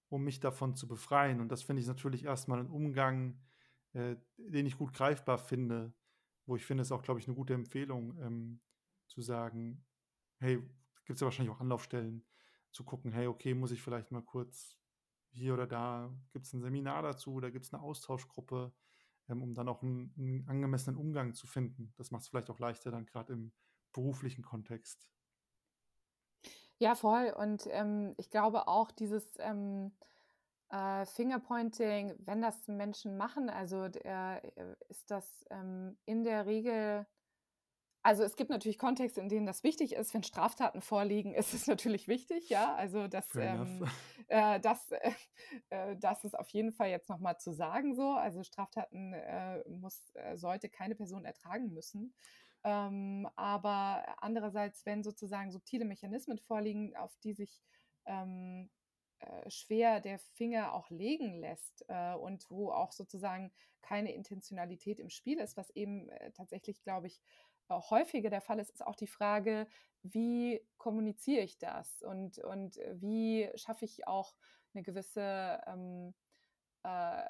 Speaker 1: um mich davon zu befreien. Und das finde ich natürlich erstmal ein Umgang, äh, den ich gut greifbar finde, wo ich finde, es auch, glaube ich, eine gute Empfehlung, ähm, zu sagen, hey, gibt es ja wahrscheinlich auch Anlaufstellen, zu gucken, hey, okay, muss ich vielleicht mal kurz hier oder da gibt es ein Seminar dazu, da gibt es eine Austauschgruppe, ähm, um dann auch einen, einen angemessenen Umgang zu finden. Das macht es vielleicht auch leichter dann gerade im beruflichen Kontext.
Speaker 2: Ja, voll. Und ähm, ich glaube auch dieses ähm, äh, Fingerpointing, wenn das Menschen machen, also äh, ist das ähm, in der Regel also es gibt natürlich Kontexte, in denen das wichtig ist. Wenn Straftaten vorliegen, ist es natürlich wichtig, ja. Also das, ähm, [LAUGHS] äh, das, äh, äh, das ist auf jeden Fall jetzt nochmal zu sagen so. Also Straftaten äh, muss, äh, sollte keine Person ertragen müssen. Ähm, aber andererseits, wenn sozusagen subtile Mechanismen vorliegen, auf die sich ähm, äh, schwer der Finger auch legen lässt äh, und wo auch sozusagen keine Intentionalität im Spiel ist, was eben äh, tatsächlich, glaube ich, häufiger der Fall ist, ist auch die Frage, wie kommuniziere ich das und, und wie schaffe ich auch eine gewisse, ähm, äh,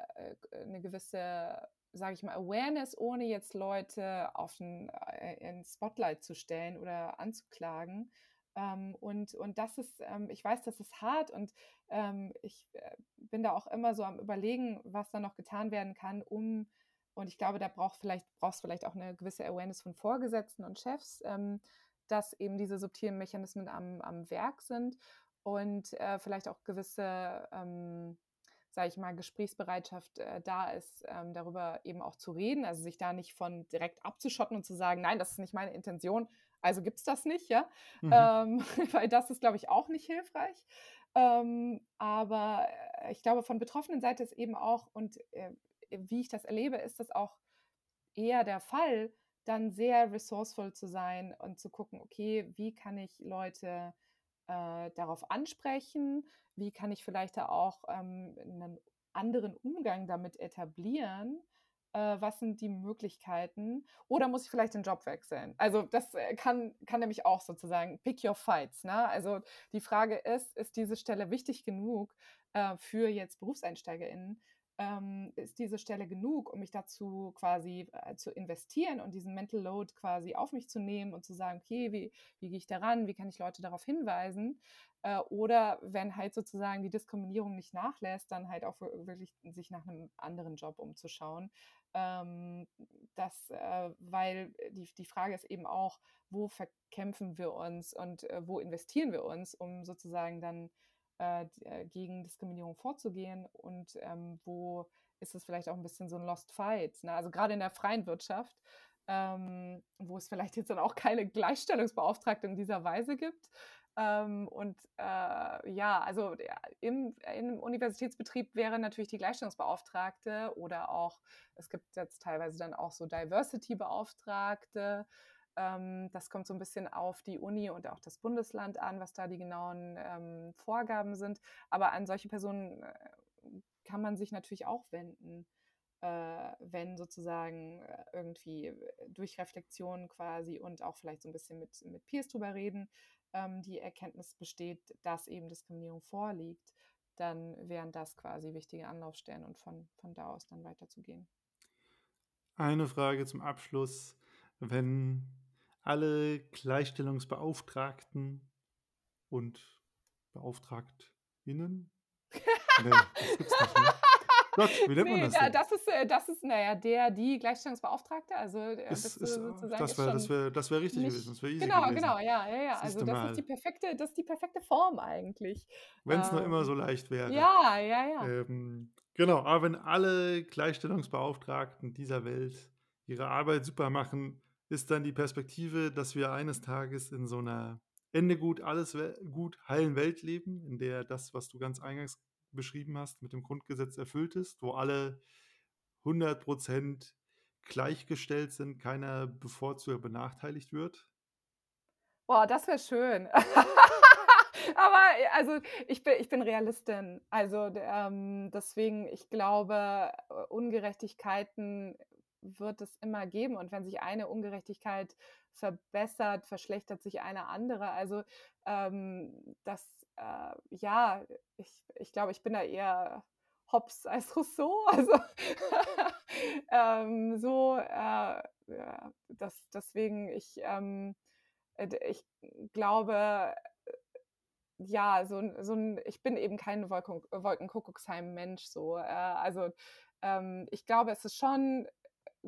Speaker 2: eine gewisse, sage ich mal, Awareness, ohne jetzt Leute auf ein, ein Spotlight zu stellen oder anzuklagen. Ähm, und, und das ist, ähm, ich weiß, das ist hart und ähm, ich äh, bin da auch immer so am Überlegen, was da noch getan werden kann, um, und ich glaube, da braucht vielleicht, brauchst vielleicht auch eine gewisse Awareness von Vorgesetzten und Chefs, ähm, dass eben diese subtilen Mechanismen am, am Werk sind und äh, vielleicht auch gewisse, ähm, sage ich mal, Gesprächsbereitschaft äh, da ist, ähm, darüber eben auch zu reden, also sich da nicht von direkt abzuschotten und zu sagen, nein, das ist nicht meine Intention, also gibt es das nicht, ja, mhm. ähm, [LAUGHS] weil das ist, glaube ich, auch nicht hilfreich. Ähm, aber äh, ich glaube, von betroffenen Seite ist eben auch, und äh, wie ich das erlebe, ist das auch eher der Fall, dann sehr resourceful zu sein und zu gucken, okay, wie kann ich Leute äh, darauf ansprechen, wie kann ich vielleicht da auch ähm, einen anderen Umgang damit etablieren, äh, was sind die Möglichkeiten oder muss ich vielleicht den Job wechseln? Also das äh, kann, kann nämlich auch sozusagen pick your fights. Ne? Also die Frage ist, ist diese Stelle wichtig genug äh, für jetzt BerufseinsteigerInnen, ähm, ist diese Stelle genug, um mich dazu quasi äh, zu investieren und diesen Mental Load quasi auf mich zu nehmen und zu sagen, okay, wie, wie gehe ich daran, wie kann ich Leute darauf hinweisen? Äh, oder wenn halt sozusagen die Diskriminierung nicht nachlässt, dann halt auch wirklich sich nach einem anderen Job umzuschauen. Ähm, das, äh, weil die, die Frage ist eben auch, wo verkämpfen wir uns und äh, wo investieren wir uns, um sozusagen dann äh, äh, gegen Diskriminierung vorzugehen und ähm, wo ist es vielleicht auch ein bisschen so ein Lost Fight. Ne? Also gerade in der freien Wirtschaft, ähm, wo es vielleicht jetzt dann auch keine Gleichstellungsbeauftragte in dieser Weise gibt. Ähm, und äh, ja, also im, im, Universitätsbetrieb wäre natürlich die Gleichstellungsbeauftragte oder auch, es gibt jetzt teilweise dann auch so Diversity-Beauftragte das kommt so ein bisschen auf die Uni und auch das Bundesland an, was da die genauen ähm, Vorgaben sind. Aber an solche Personen äh, kann man sich natürlich auch wenden, äh, wenn sozusagen äh, irgendwie durch Reflexion quasi und auch vielleicht so ein bisschen mit, mit Peers drüber reden, ähm, die Erkenntnis besteht, dass eben Diskriminierung vorliegt, dann wären das quasi wichtige Anlaufstellen und von, von da aus dann weiterzugehen.
Speaker 1: Eine Frage zum Abschluss. Wenn alle Gleichstellungsbeauftragten und BeauftragtInnen. [LAUGHS]
Speaker 2: Nee, das gibt's nicht, ne? Gott, wie nennt nee, man das? Denn? Das ist, äh, das ist, naja, der, die Gleichstellungsbeauftragte. Also,
Speaker 1: äh, ist, ist, sozusagen das wäre das wär, das wär richtig nicht, gewesen. Das wär easy
Speaker 2: genau,
Speaker 1: gewesen.
Speaker 2: genau, ja, ja, ja. Also, das ist, die perfekte, das ist die perfekte Form eigentlich.
Speaker 1: Wenn es ähm, nur immer so leicht wäre.
Speaker 2: Ja, ja, ja.
Speaker 1: Ähm, genau, aber wenn alle Gleichstellungsbeauftragten dieser Welt ihre Arbeit super machen, ist dann die Perspektive, dass wir eines Tages in so einer Ende gut, alles gut, heilen Welt leben, in der das, was du ganz eingangs beschrieben hast, mit dem Grundgesetz erfüllt ist, wo alle 100% gleichgestellt sind, keiner bevorzugt benachteiligt wird?
Speaker 2: Boah, das wäre schön. [LAUGHS] Aber also ich bin, ich bin Realistin. Also ähm, deswegen, ich glaube, Ungerechtigkeiten wird es immer geben. Und wenn sich eine Ungerechtigkeit verbessert, verschlechtert sich eine andere. Also ähm, das, äh, ja, ich, ich glaube, ich bin da eher Hobbes als Rousseau. [LAUGHS] Also ähm, so, äh, ja, das, deswegen, ich, ähm, äh, ich glaube, ja, so, so ein, ich bin eben kein Wolken, Wolkenkuckucksheim-Mensch. So. Äh, also ähm, ich glaube, es ist schon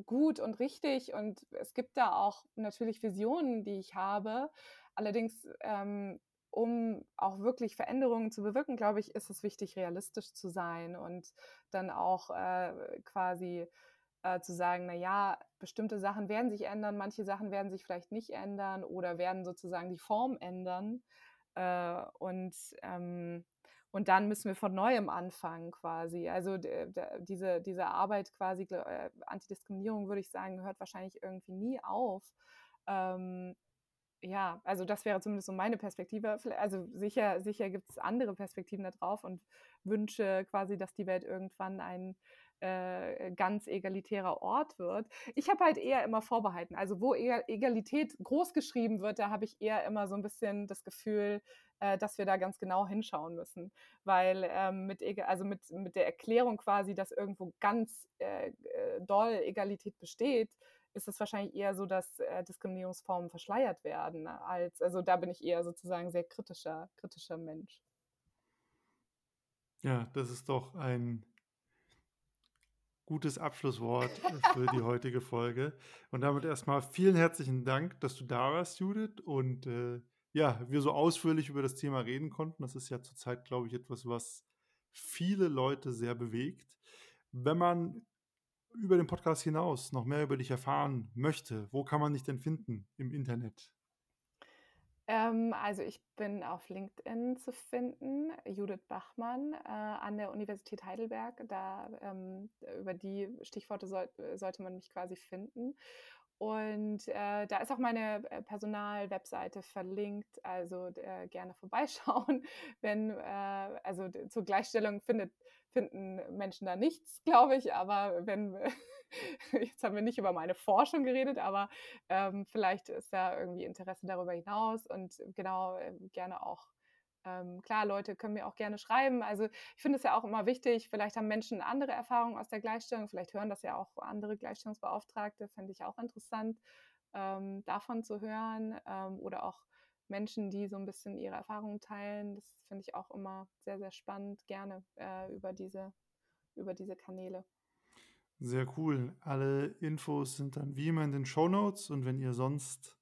Speaker 2: gut und richtig und es gibt da auch natürlich Visionen, die ich habe. Allerdings, ähm, um auch wirklich Veränderungen zu bewirken, glaube ich, ist es wichtig, realistisch zu sein und dann auch äh, quasi äh, zu sagen, naja, bestimmte Sachen werden sich ändern, manche Sachen werden sich vielleicht nicht ändern oder werden sozusagen die Form ändern. Äh, und ähm, und dann müssen wir von neuem anfangen quasi. Also diese, diese Arbeit quasi, äh, Antidiskriminierung würde ich sagen, hört wahrscheinlich irgendwie nie auf. Ähm, ja, also das wäre zumindest so meine Perspektive. Also sicher, sicher gibt es andere Perspektiven da drauf und Wünsche quasi, dass die Welt irgendwann ein äh, ganz egalitärer Ort wird. Ich habe halt eher immer Vorbehalten. Also wo Egalität groß geschrieben wird, da habe ich eher immer so ein bisschen das Gefühl, äh, dass wir da ganz genau hinschauen müssen. Weil ähm, mit, also mit, mit der Erklärung quasi, dass irgendwo ganz äh, äh doll Egalität besteht, ist es wahrscheinlich eher so, dass äh, Diskriminierungsformen verschleiert werden. Als, also da bin ich eher sozusagen sehr kritischer, kritischer Mensch.
Speaker 1: Ja, das ist doch ein gutes Abschlusswort für die heutige Folge. Und damit erstmal vielen herzlichen Dank, dass du da warst, Judith. Und äh, ja, wir so ausführlich über das Thema reden konnten. Das ist ja zurzeit, glaube ich, etwas, was viele Leute sehr bewegt. Wenn man über den Podcast hinaus noch mehr über dich erfahren möchte, wo kann man dich denn finden im Internet?
Speaker 2: Ähm, also ich bin auf LinkedIn zu finden, Judith Bachmann äh, an der Universität Heidelberg. Da ähm, über die Stichworte soll, sollte man mich quasi finden. Und äh, da ist auch meine äh, Personal-Webseite verlinkt, also äh, gerne vorbeischauen. [LAUGHS] Wenn, äh, also zur Gleichstellung findet, finden Menschen da nichts, glaube ich, aber wenn, [LAUGHS] jetzt haben wir nicht über meine Forschung geredet, aber ähm, vielleicht ist da irgendwie Interesse darüber hinaus und genau äh, gerne auch ähm, klar, Leute können mir auch gerne schreiben. Also ich finde es ja auch immer wichtig, vielleicht haben Menschen andere Erfahrungen aus der Gleichstellung, vielleicht hören das ja auch andere Gleichstellungsbeauftragte, finde ich auch interessant, ähm, davon zu hören. Ähm, oder auch Menschen, die so ein bisschen ihre Erfahrungen teilen. Das finde ich auch immer sehr, sehr spannend, gerne äh, über, diese, über diese Kanäle.
Speaker 1: Sehr cool. Alle Infos sind dann wie immer in den Show Notes und wenn ihr sonst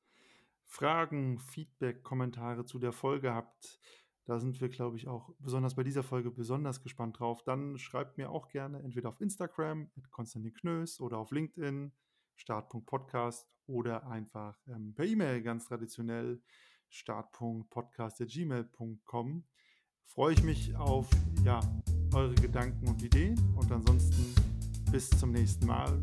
Speaker 1: Fragen, Feedback, Kommentare zu der Folge habt, da sind wir, glaube ich, auch besonders bei dieser Folge besonders gespannt drauf. Dann schreibt mir auch gerne entweder auf Instagram mit Konstantin Knös oder auf LinkedIn start.podcast oder einfach ähm, per E-Mail ganz traditionell start.podcast.gmail.com. Freue ich mich auf ja, eure Gedanken und Ideen und ansonsten bis zum nächsten Mal